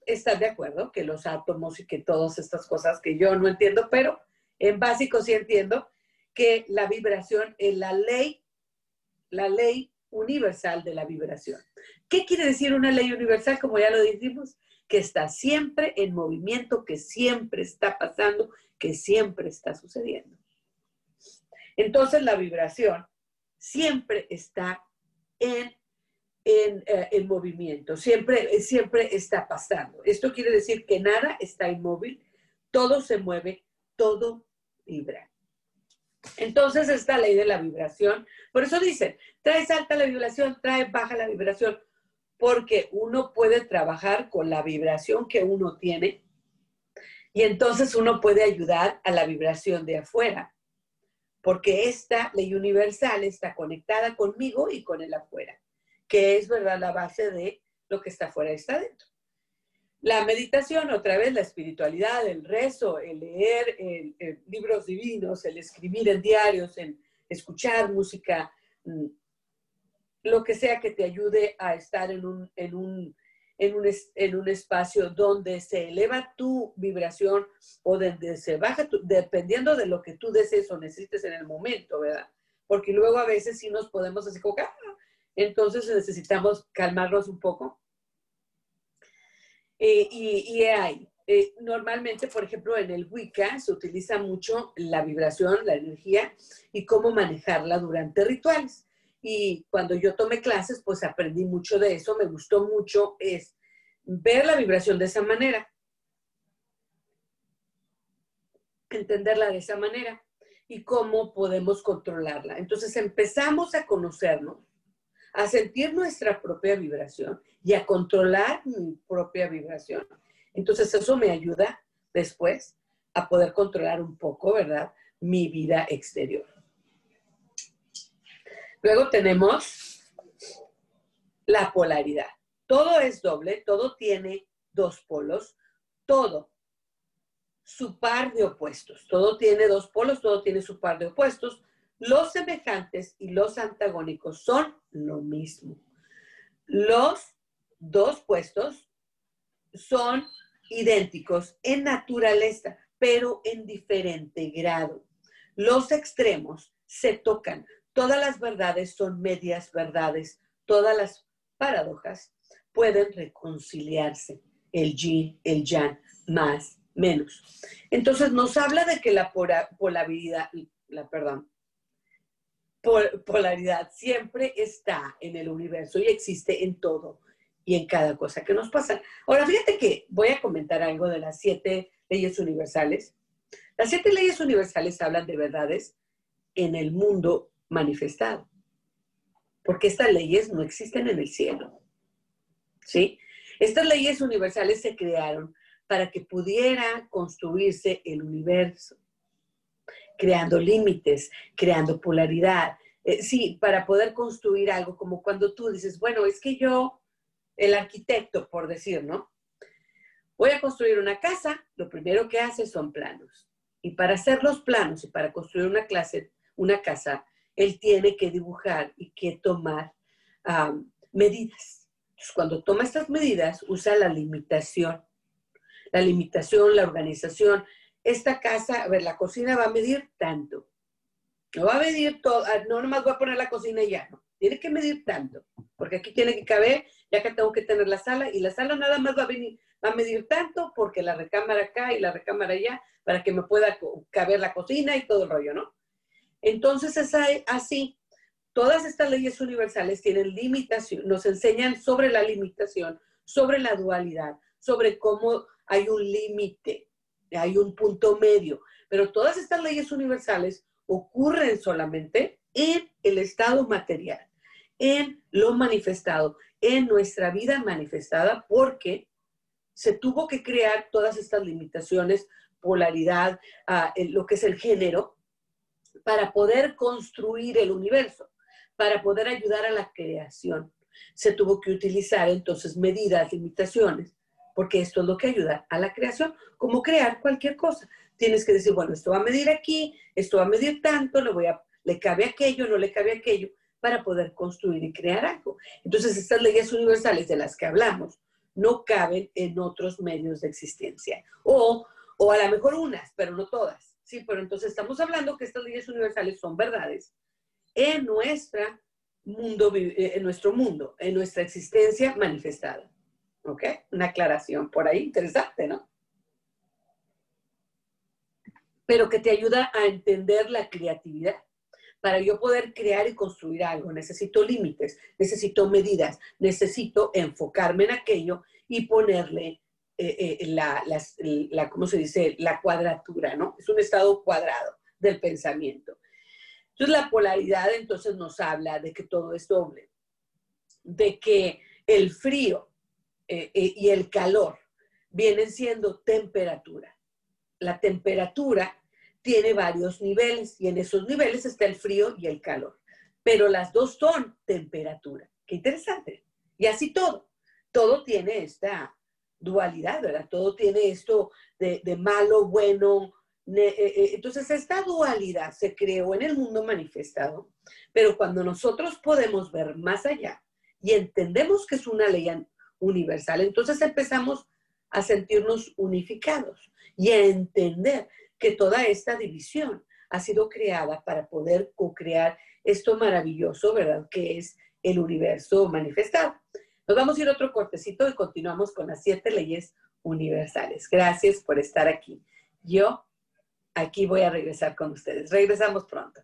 están de acuerdo que los átomos y que todas estas cosas que yo no entiendo, pero en básico sí entiendo que la vibración es la ley, la ley universal de la vibración. ¿Qué quiere decir una ley universal? Como ya lo dijimos, que está siempre en movimiento, que siempre está pasando, que siempre está sucediendo. Entonces la vibración siempre está en, eh, movimiento, siempre, siempre está pasando. Esto quiere decir que nada está inmóvil, todo se mueve, todo vibra. Entonces, esta ley de la vibración, por eso dicen, trae alta la vibración, trae baja la vibración, porque uno puede trabajar con la vibración que uno tiene y entonces uno puede ayudar a la vibración de afuera porque esta ley universal está conectada conmigo y con el afuera, que es verdad la base de lo que está afuera está dentro. La meditación, otra vez, la espiritualidad, el rezo, el leer libros divinos, el escribir en diarios, en escuchar música, mm, lo que sea que te ayude a estar en un, en un en un, en un espacio donde se eleva tu vibración o donde se baja, dependiendo de lo que tú desees o necesites en el momento, ¿verdad? Porque luego a veces sí nos podemos así ah, entonces necesitamos calmarnos un poco. Y, y, ahí, eh, normalmente, por ejemplo, en el Wicca se utiliza mucho la vibración, la energía y cómo manejarla durante rituales. Y cuando yo tomé clases, pues aprendí mucho de eso, me gustó mucho es ver la vibración de esa manera, entenderla de esa manera y cómo podemos controlarla. Entonces empezamos a conocernos, a sentir nuestra propia vibración y a controlar mi propia vibración. Entonces eso me ayuda después a poder controlar un poco, ¿verdad? Mi vida exterior. Luego tenemos la polaridad. Todo es doble, todo tiene dos polos, todo su par de opuestos. Todo tiene dos polos, todo tiene su par de opuestos. Los semejantes y los antagónicos son lo mismo. Los dos puestos son idénticos en naturaleza, pero en diferente grado. Los extremos se tocan. Todas las verdades son medias verdades. Todas las paradojas pueden reconciliarse. El yin, el yang, más, menos. Entonces nos habla de que la polaridad, la, perdón, polaridad siempre está en el universo y existe en todo y en cada cosa que nos pasa. Ahora, fíjate que voy a comentar algo de las siete leyes universales. Las siete leyes universales hablan de verdades en el mundo manifestado, porque estas leyes no existen en el cielo. ¿Sí? Estas leyes universales se crearon para que pudiera construirse el universo, creando límites, creando polaridad. Eh, sí, para poder construir algo como cuando tú dices, bueno, es que yo el arquitecto, por decir, ¿no? Voy a construir una casa, lo primero que hace son planos. Y para hacer los planos y para construir una clase, una casa, él tiene que dibujar y que tomar medidas. Entonces, cuando toma estas medidas, usa la limitación. La limitación, la organización. Esta casa, a ver, la cocina va a medir tanto. No va a medir todo, ah, no nomás voy a poner la cocina y ya, no. Tiene que medir tanto, porque aquí tiene que caber ya que tengo que tener la sala y la sala nada más va a venir, va a medir tanto porque la recámara acá y la recámara allá para que me pueda caber la cocina y todo el rollo, ¿no? Entonces es así. Todas estas leyes universales tienen limitación, nos enseñan sobre la limitación, sobre la dualidad, sobre cómo hay un límite, hay un punto medio. Pero todas estas leyes universales ocurren solamente en el estado material, en lo manifestado, en nuestra vida manifestada porque se tuvo que crear todas estas limitaciones, polaridad, ah, lo que es el género, para poder construir el universo, para poder ayudar a la creación. Se tuvo que utilizar entonces medidas, limitaciones, porque esto es lo que ayuda a la creación, como crear cualquier cosa. Tienes que decir, bueno, esto va a medir aquí, esto va a medir tanto, le, voy a, le cabe aquello, no le cabe aquello para poder construir y crear algo. Entonces, estas leyes universales de las que hablamos no caben en otros medios de existencia. O, o a lo mejor unas, pero no todas. Sí, pero entonces estamos hablando que estas leyes universales son verdades en, mundo, eh, en nuestro mundo, en nuestra existencia manifestada. ¿Ok? Una aclaración por ahí, interesante, ¿no? Pero que te ayuda a entender la creatividad para yo poder crear y construir algo, necesito límites, necesito medidas, necesito enfocarme en aquello y ponerle eh, eh, la, la, ¿cómo se dice? La cuadratura, ¿no? Es un estado cuadrado del pensamiento. Entonces la polaridad entonces nos habla de que todo es doble, de que el frío eh, y el calor vienen siendo temperatura. La temperatura tiene varios niveles y en esos niveles está el frío y el calor. Pero las dos son temperatura. Qué interesante. Y así todo. Todo tiene esta dualidad, ¿verdad? Todo tiene esto de, malo, bueno. Eh, eh, entonces, esta dualidad se creó en el mundo manifestado, pero cuando nosotros podemos ver más allá y entendemos que es una ley universal, entonces empezamos a sentirnos unificados y a entender que toda esta división ha sido creada para poder co-crear esto maravilloso, ¿verdad? Que es el universo manifestado. Nos vamos a ir otro cortecito y continuamos con las siete leyes universales. Gracias por estar aquí. Yo aquí voy a regresar con ustedes. Regresamos pronto.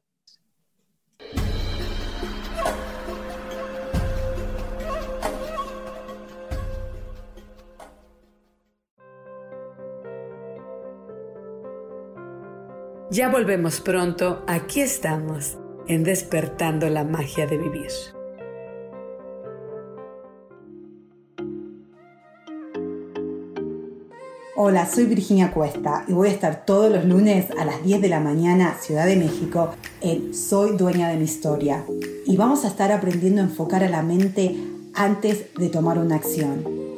Ya volvemos pronto, aquí estamos, en despertando la magia de vivir. Hola, soy Virginia Cuesta y voy a estar todos los lunes a las 10 de la mañana, Ciudad de México, en Soy Dueña de mi Historia. Y vamos a estar aprendiendo a enfocar a la mente antes de tomar una acción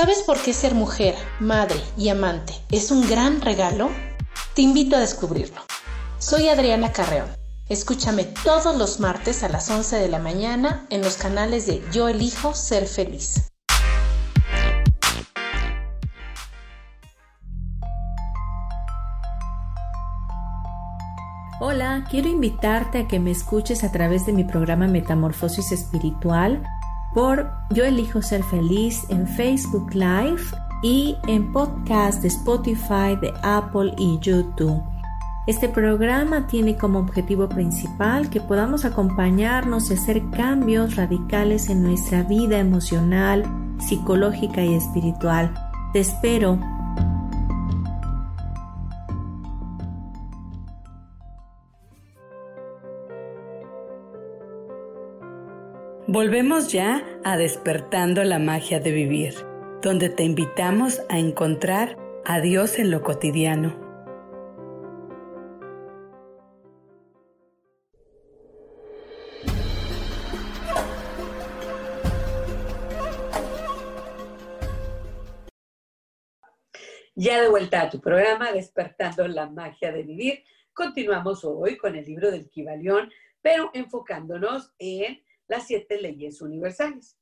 ¿Sabes por qué ser mujer, madre y amante es un gran regalo? Te invito a descubrirlo. Soy Adriana Carreón. Escúchame todos los martes a las 11 de la mañana en los canales de Yo elijo ser feliz. Hola, quiero invitarte a que me escuches a través de mi programa Metamorfosis Espiritual por Yo elijo ser feliz en Facebook Live y en podcast de Spotify, de Apple y YouTube. Este programa tiene como objetivo principal que podamos acompañarnos y hacer cambios radicales en nuestra vida emocional, psicológica y espiritual. Te espero Volvemos ya a despertando la magia de vivir, donde te invitamos a encontrar a Dios en lo cotidiano. Ya de vuelta a tu programa, Despertando la magia de vivir. Continuamos hoy con el libro del Kibalión, pero enfocándonos en las siete leyes universales.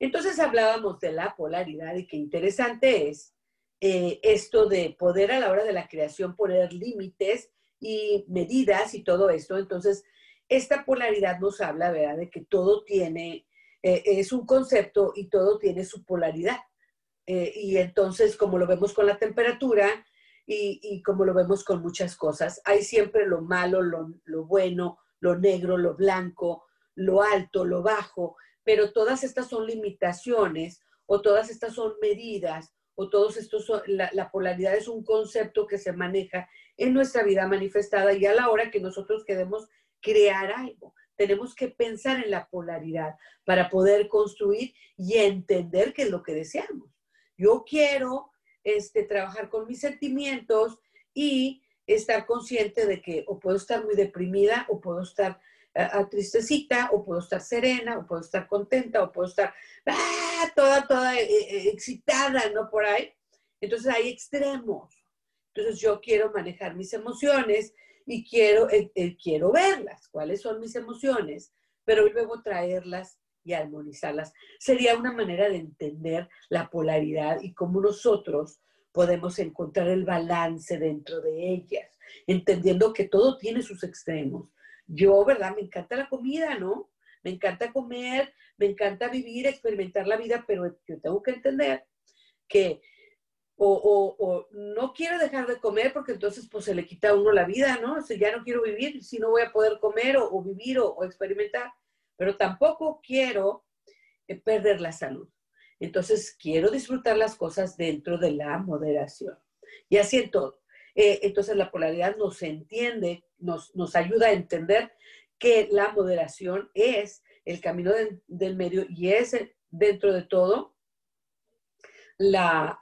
Entonces hablábamos de la polaridad y qué interesante es eh, esto de poder a la hora de la creación poner límites y medidas y todo esto. Entonces, esta polaridad nos habla, ¿verdad?, de que todo tiene, eh, es un concepto y todo tiene su polaridad. Eh, y entonces, como lo vemos con la temperatura y, como lo vemos con muchas cosas, hay siempre lo malo, lo, lo bueno, lo negro, lo blanco, lo alto, lo bajo, pero todas estas son limitaciones o todas estas son medidas o todos estos son, la, polaridad es un concepto que se maneja en nuestra vida manifestada y a la hora que nosotros queremos crear algo. Tenemos que pensar en la polaridad para poder construir y entender qué es lo que deseamos. Yo quiero este, trabajar con mis sentimientos y estar consciente de que o puedo estar muy deprimida o puedo estar a, tristecita, o puedo estar serena, o puedo estar contenta, o puedo estar ah, toda, toda eh, eh, excitada, ¿no? Por ahí. Entonces hay extremos. Entonces yo quiero manejar mis emociones y quiero, eh, quiero verlas, cuáles son mis emociones, pero luego traerlas y armonizarlas. Sería una manera de entender la polaridad y cómo nosotros podemos encontrar el balance dentro de ellas, entendiendo que todo tiene sus extremos, yo, ¿verdad? Me encanta la comida, ¿no? Me encanta comer, me encanta vivir, experimentar la vida, pero yo tengo que entender que o, no quiero dejar de comer porque entonces pues se le quita a uno la vida, ¿no? O sea, ya no quiero vivir si no voy a poder comer o, vivir o, experimentar, pero tampoco quiero eh, perder la salud. Entonces quiero disfrutar las cosas dentro de la moderación. Y así en todo. Eh, entonces la polaridad nos entiende, nos, nos, ayuda a entender que la moderación es el camino del medio y es dentro de todo la,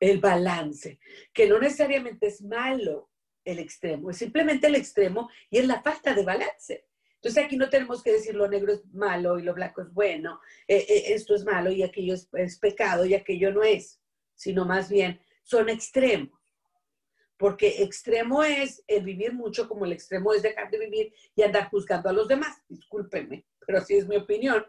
el balance, que no necesariamente es malo el extremo, es simplemente el extremo y es la falta de balance. Entonces aquí no tenemos que decir lo negro es malo y lo blanco es bueno, eh, eh, esto es malo y aquello es pecado y aquello no es, sino más bien son extremos porque extremo es el vivir mucho como el extremo es dejar de vivir y andar juzgando a los demás. Discúlpenme, pero así es mi opinión.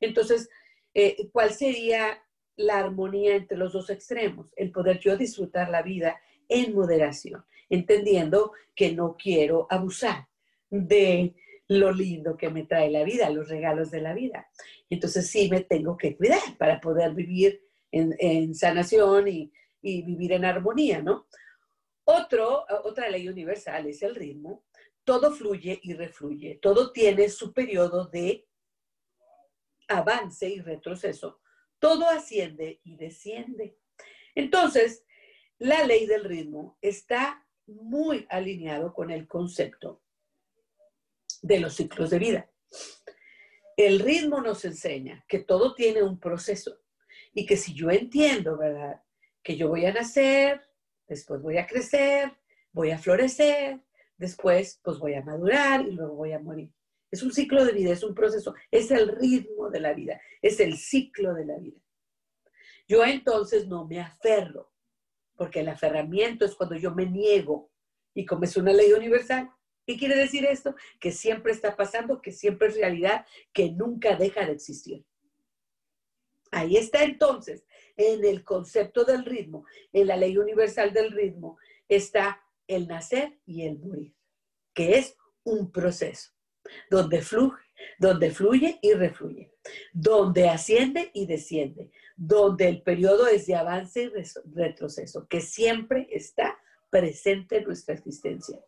Entonces, eh, ¿cuál sería la armonía entre los dos extremos? El poder yo disfrutar la vida en moderación, entendiendo que no quiero abusar de lo lindo que me trae la vida, los regalos de la vida. Entonces sí me tengo que cuidar para poder vivir en, sanación y, y vivir en armonía, ¿no? Otro, otra ley universal es el ritmo. Todo fluye y refluye. Todo tiene su periodo de avance y retroceso. Todo asciende y desciende. Entonces, la ley del ritmo está muy alineado con el concepto de los ciclos de vida. El ritmo nos enseña que todo tiene un proceso y que si yo entiendo, ¿verdad? Que yo voy a nacer, después voy a crecer, voy a florecer, después pues voy a madurar y luego voy a morir. Es un ciclo de vida, es un proceso, es el ritmo de la vida, es el ciclo de la vida. Yo entonces no me aferro, porque el aferramiento es cuando yo me niego y como es una ley universal. ¿Qué quiere decir esto? Que siempre está pasando, que siempre es realidad, que nunca deja de existir. Ahí está entonces en el concepto del ritmo, en la ley universal del ritmo, está el nacer y el morir, que es un proceso donde fluye, donde fluye y refluye, donde asciende y desciende, donde el periodo es de avance y retroceso, que siempre está presente en nuestra existencia.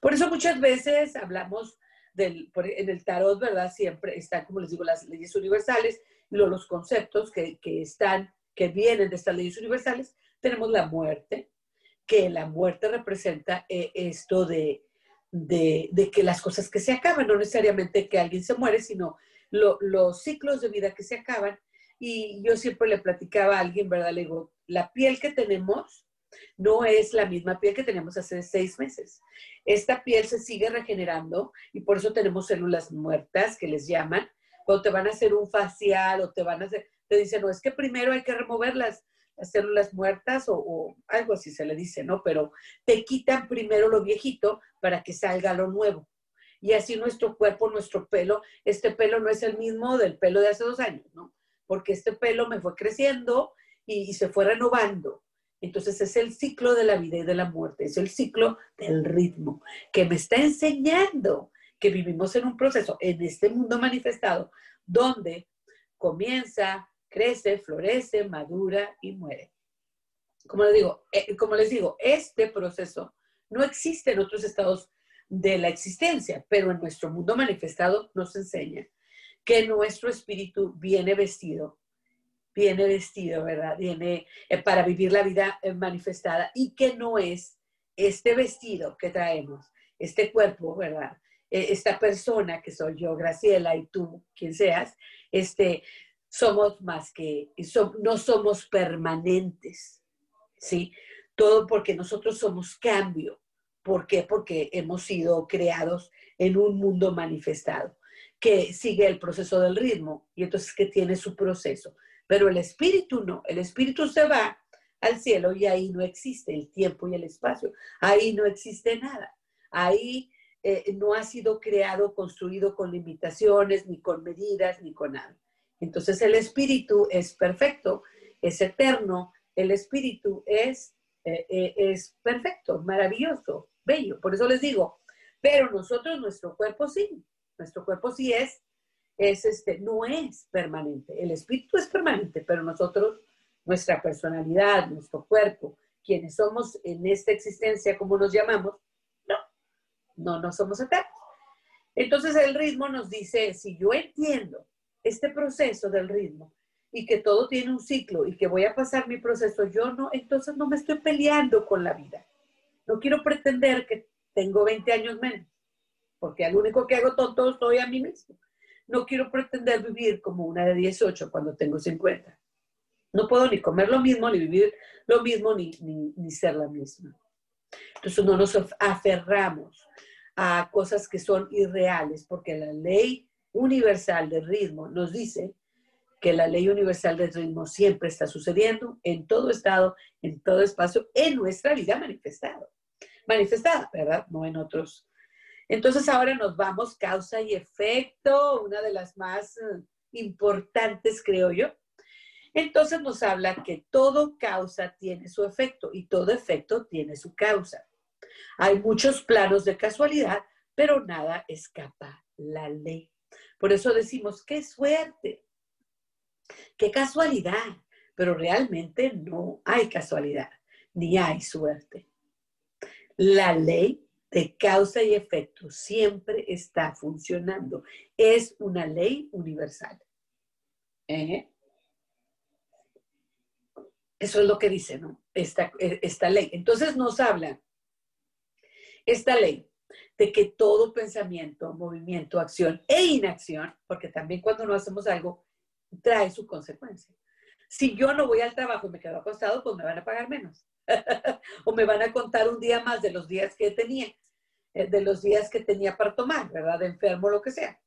Por eso muchas veces hablamos del, en el tarot, ¿verdad? Siempre están, como les digo, las leyes universales, y los conceptos que, que están que vienen de estas leyes universales, tenemos la muerte, que la muerte representa eh, esto de, de, que las cosas que se acaban, no necesariamente que alguien se muere, sino los ciclos de vida que se acaban. Y yo siempre le platicaba a alguien, ¿verdad? Le digo, la piel que tenemos no es la misma piel que tenemos hace seis meses. Esta piel se sigue regenerando y por eso tenemos células muertas que les llaman. Cuando te van a hacer un facial o te van a hacer, te dice, no, es que primero hay que remover las, células muertas o, algo así se le dice, ¿no? Pero te quitan primero lo viejito para que salga lo nuevo. Y así nuestro cuerpo, nuestro pelo, este pelo no es el mismo del pelo de hace dos años, ¿no? Porque este pelo me fue creciendo y, y se fue renovando. Entonces es el ciclo de la vida y de la muerte, es el ciclo del ritmo que me está enseñando que vivimos en un proceso, en este mundo manifestado, donde comienza, crece, florece, madura y muere. Como les digo, eh, como les digo, este proceso no existe en otros estados de la existencia, pero en nuestro mundo manifestado nos enseña que nuestro espíritu viene vestido, viene vestido, ¿verdad? Viene eh, para vivir la vida eh, manifestada y que no es este vestido que traemos, este cuerpo, ¿verdad? esta persona que soy yo, Graciela, y tú, quien seas, este, somos más que, no somos permanentes, ¿sí? Todo porque nosotros somos cambio. ¿Por qué? Porque hemos sido creados en un mundo manifestado, que sigue el proceso del ritmo y entonces que tiene su proceso. Pero el espíritu no, el espíritu se va al cielo y ahí no existe el tiempo y el espacio, ahí no existe nada, ahí eh, no ha sido creado, construido con limitaciones, ni con medidas, ni con nada. Entonces el espíritu es perfecto, es eterno, el espíritu es, eh, eh, es perfecto, maravilloso, bello. Por eso les digo, pero nosotros, nuestro cuerpo sí, nuestro cuerpo sí es, es este, no es permanente. El espíritu es permanente, pero nosotros, nuestra personalidad, nuestro cuerpo, quienes somos en esta existencia, como nos llamamos, no, no, no somos eternos. Entonces el ritmo nos dice, si yo entiendo este proceso del ritmo y que todo tiene un ciclo y que voy a pasar mi proceso, yo no, entonces no me estoy peleando con la vida. No quiero pretender que tengo 20 años menos, porque al único que hago tonto soy a mí mismo. No quiero pretender vivir como una de 18 cuando tengo 50. No puedo ni comer lo mismo, ni vivir lo mismo, ni, ni, ni ser la misma. Entonces no nos aferramos a cosas que son irreales, porque la ley universal del ritmo nos dice que la ley universal del ritmo siempre está sucediendo en todo estado, en todo espacio, en nuestra vida manifestado. manifestada, ¿verdad? No en otros. Entonces ahora nos vamos causa y efecto, una de las más eh, importantes, creo yo. Entonces nos habla que todo causa tiene su efecto y todo efecto tiene su causa. Hay muchos planos de casualidad, pero nada escapa la ley. Por eso decimos, qué suerte, qué casualidad, pero realmente no hay casualidad, ni hay suerte. La ley de causa y efecto siempre está funcionando. Es una ley universal. ¿Eh? Eso es lo que dice, ¿no? Esta, esta ley. Entonces nos habla esta ley de que todo pensamiento, movimiento, acción e inacción, porque también cuando no hacemos algo, trae su consecuencia. Si yo no voy al trabajo y me quedo acostado, pues me van a pagar menos. o me van a contar un día más de los días que tenía, eh, de los días que tenía para tomar, ¿verdad? De enfermo, lo que sea.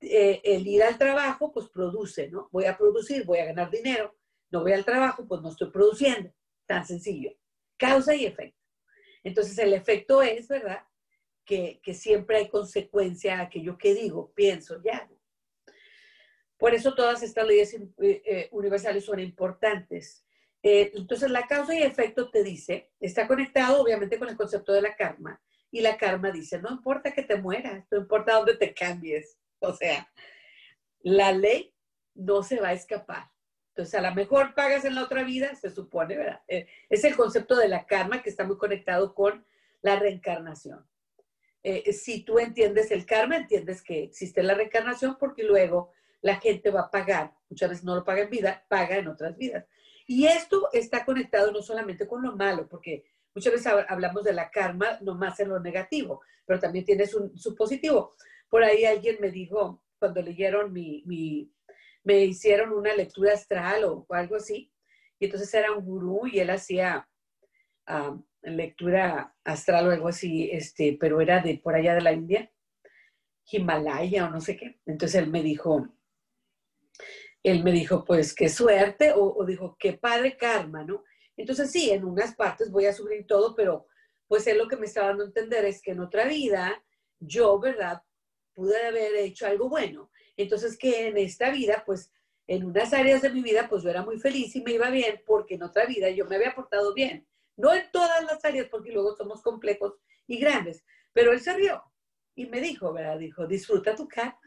Eh, el ir al trabajo, pues produce, ¿no? Voy a producir, voy a ganar dinero. No voy al trabajo, pues no estoy produciendo. Tan sencillo. Causa y efecto. Entonces, el efecto es, ¿verdad? Que, siempre hay consecuencia a aquello que digo, pienso y hago. Por eso todas estas leyes eh, universales son importantes. Eh, entonces, la causa y efecto te dice, está conectado obviamente con el concepto de la karma. Y la karma dice, no importa que te mueras, no importa dónde te cambies. O sea, la ley no se va a escapar. Entonces, a lo mejor pagas en la otra vida, se supone, ¿verdad? Eh, es el concepto de la karma que está muy conectado con la reencarnación. Eh, si tú entiendes el karma, entiendes que existe la reencarnación porque luego la gente va a pagar. Muchas veces no lo paga en vida, paga en otras vidas. Y esto está conectado no solamente con lo malo, porque muchas veces hablamos de la karma nomás en lo negativo, pero también tiene su, positivo. Por ahí alguien me dijo, cuando leyeron mi, mi, me hicieron una lectura astral o algo así, y entonces era un gurú y él hacía ah, lectura astral o algo así, este, pero era de por allá de la India, Himalaya o no sé qué. Entonces él me dijo, él me dijo, pues qué suerte, o, dijo, qué padre karma, ¿no? Entonces sí, en unas partes voy a sufrir todo, pero pues él lo que me estaba dando a entender es que en otra vida yo, ¿verdad? Pude haber hecho algo bueno. Entonces que en esta vida, pues en unas áreas de mi vida, pues yo era muy feliz y me iba bien porque en otra vida yo me había portado bien. No en todas las áreas, porque luego somos complejos y grandes. Pero él se rió y me dijo, ¿verdad? Dijo, disfruta tu karma.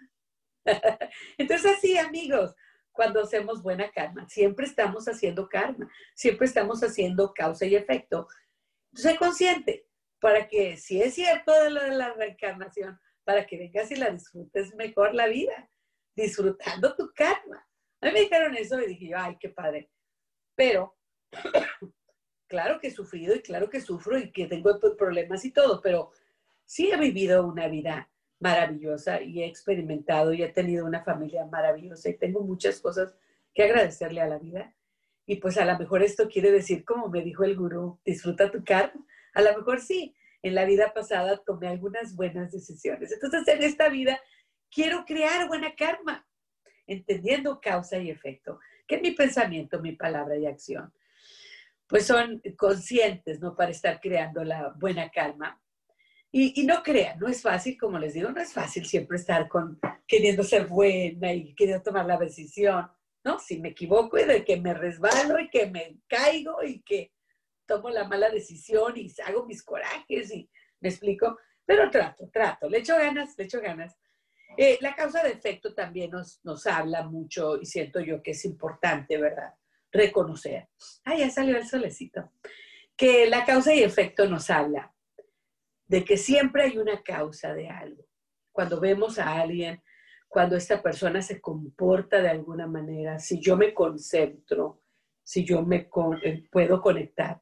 Entonces así, amigos, cuando hacemos buena karma. Siempre estamos haciendo karma, siempre estamos haciendo causa y efecto. Sé consciente para que, si es cierto de lo de la reencarnación, para que vengas y la disfrutes mejor la vida, disfrutando tu karma. A mí me dijeron eso y dije yo, ay, qué padre. Pero, claro que he sufrido y claro que sufro y que tengo problemas y todo, pero sí he vivido una vida maravillosa y he experimentado y he tenido una familia maravillosa y tengo muchas cosas que agradecerle a la vida. Y pues a lo mejor esto quiere decir, como me dijo el gurú, disfruta tu karma. A lo mejor sí, en la vida pasada tomé algunas buenas decisiones. Entonces en esta vida quiero crear buena karma, entendiendo causa y efecto, que es mi pensamiento, mi palabra y acción. Pues son conscientes, ¿no? Para estar creando la buena karma y, no crean, no es fácil, como les digo, no es fácil siempre estar con, queriendo ser buena y queriendo tomar la decisión, ¿no? Si me equivoco y de que me resbalo y que me caigo y que tomo la mala decisión y hago mis corajes y me explico, pero trato, trato, le echo ganas, le echo ganas. Eh, la causa de efecto también nos, nos habla mucho y siento yo que es importante, ¿verdad? Reconocer. Ah, ya salió el solecito. Que la causa y efecto nos habla de que siempre hay una causa de algo. Cuando vemos a alguien, cuando esta persona se comporta de alguna manera, si yo me concentro, si yo me eh, puedo conectar,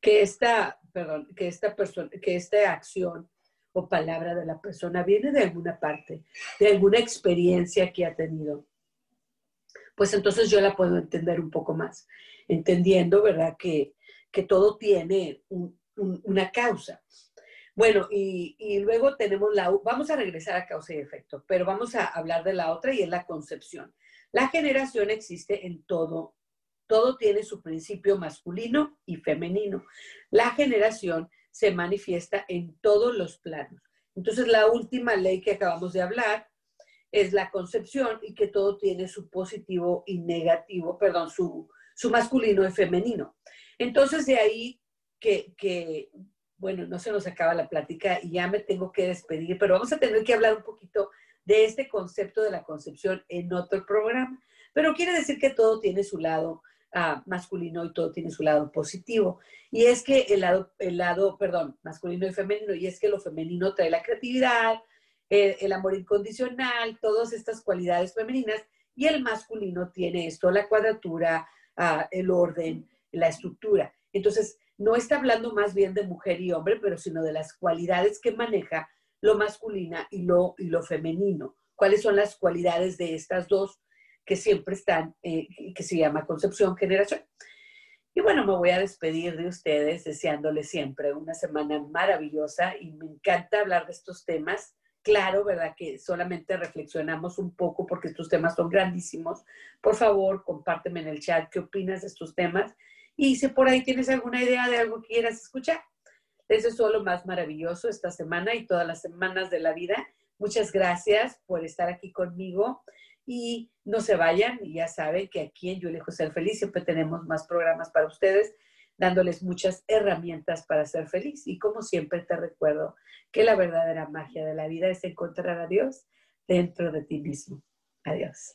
que esta, perdón, que esta persona, que esta acción o palabra de la persona viene de alguna parte, de alguna experiencia que ha tenido, pues entonces yo la puedo entender un poco más, entendiendo, ¿verdad? Que, que todo tiene un, una causa. Bueno, y, luego tenemos la, vamos a regresar a causa y efecto, pero vamos a hablar de la otra y es la concepción. La generación existe en todo todo tiene su principio masculino y femenino. La generación se manifiesta en todos los planos. Entonces, la última ley que acabamos de hablar es la concepción y que todo tiene su positivo y negativo, perdón, su, su masculino y femenino. Entonces, de ahí que, que, bueno, no se nos acaba la plática y ya me tengo que despedir, pero vamos a tener que hablar un poquito de este concepto de la concepción en otro programa. Pero quiere decir que todo tiene su lado ah, masculino y todo tiene su lado positivo. Y es que el lado, el lado, perdón, masculino y femenino, y es que lo femenino trae la creatividad, el, amor incondicional, todas estas cualidades femeninas, y el masculino tiene esto, la cuadratura, ah, el orden, la estructura. Entonces, no está hablando más bien de mujer y hombre, pero sino de las cualidades que maneja lo masculina y lo, y lo femenino. ¿Cuáles son las cualidades de estas dos que siempre están, eh, que se llama concepción, generación? Y bueno, me voy a despedir de ustedes deseándoles siempre una semana maravillosa y me encanta hablar de estos temas. Claro, ¿verdad? Que solamente reflexionamos un poco porque estos temas son grandísimos. Por favor, compárteme en el chat qué opinas de estos temas y si por ahí tienes alguna idea de algo que quieras escuchar. Eso es lo más maravilloso esta semana y todas las semanas de la vida. Muchas gracias por estar aquí conmigo y no se vayan. Ya saben que aquí en Yo elijo ser feliz siempre tenemos más programas para ustedes, dándoles muchas herramientas para ser feliz. Y como siempre te recuerdo que la verdadera magia de la vida es encontrar a Dios dentro de ti mismo. Adiós.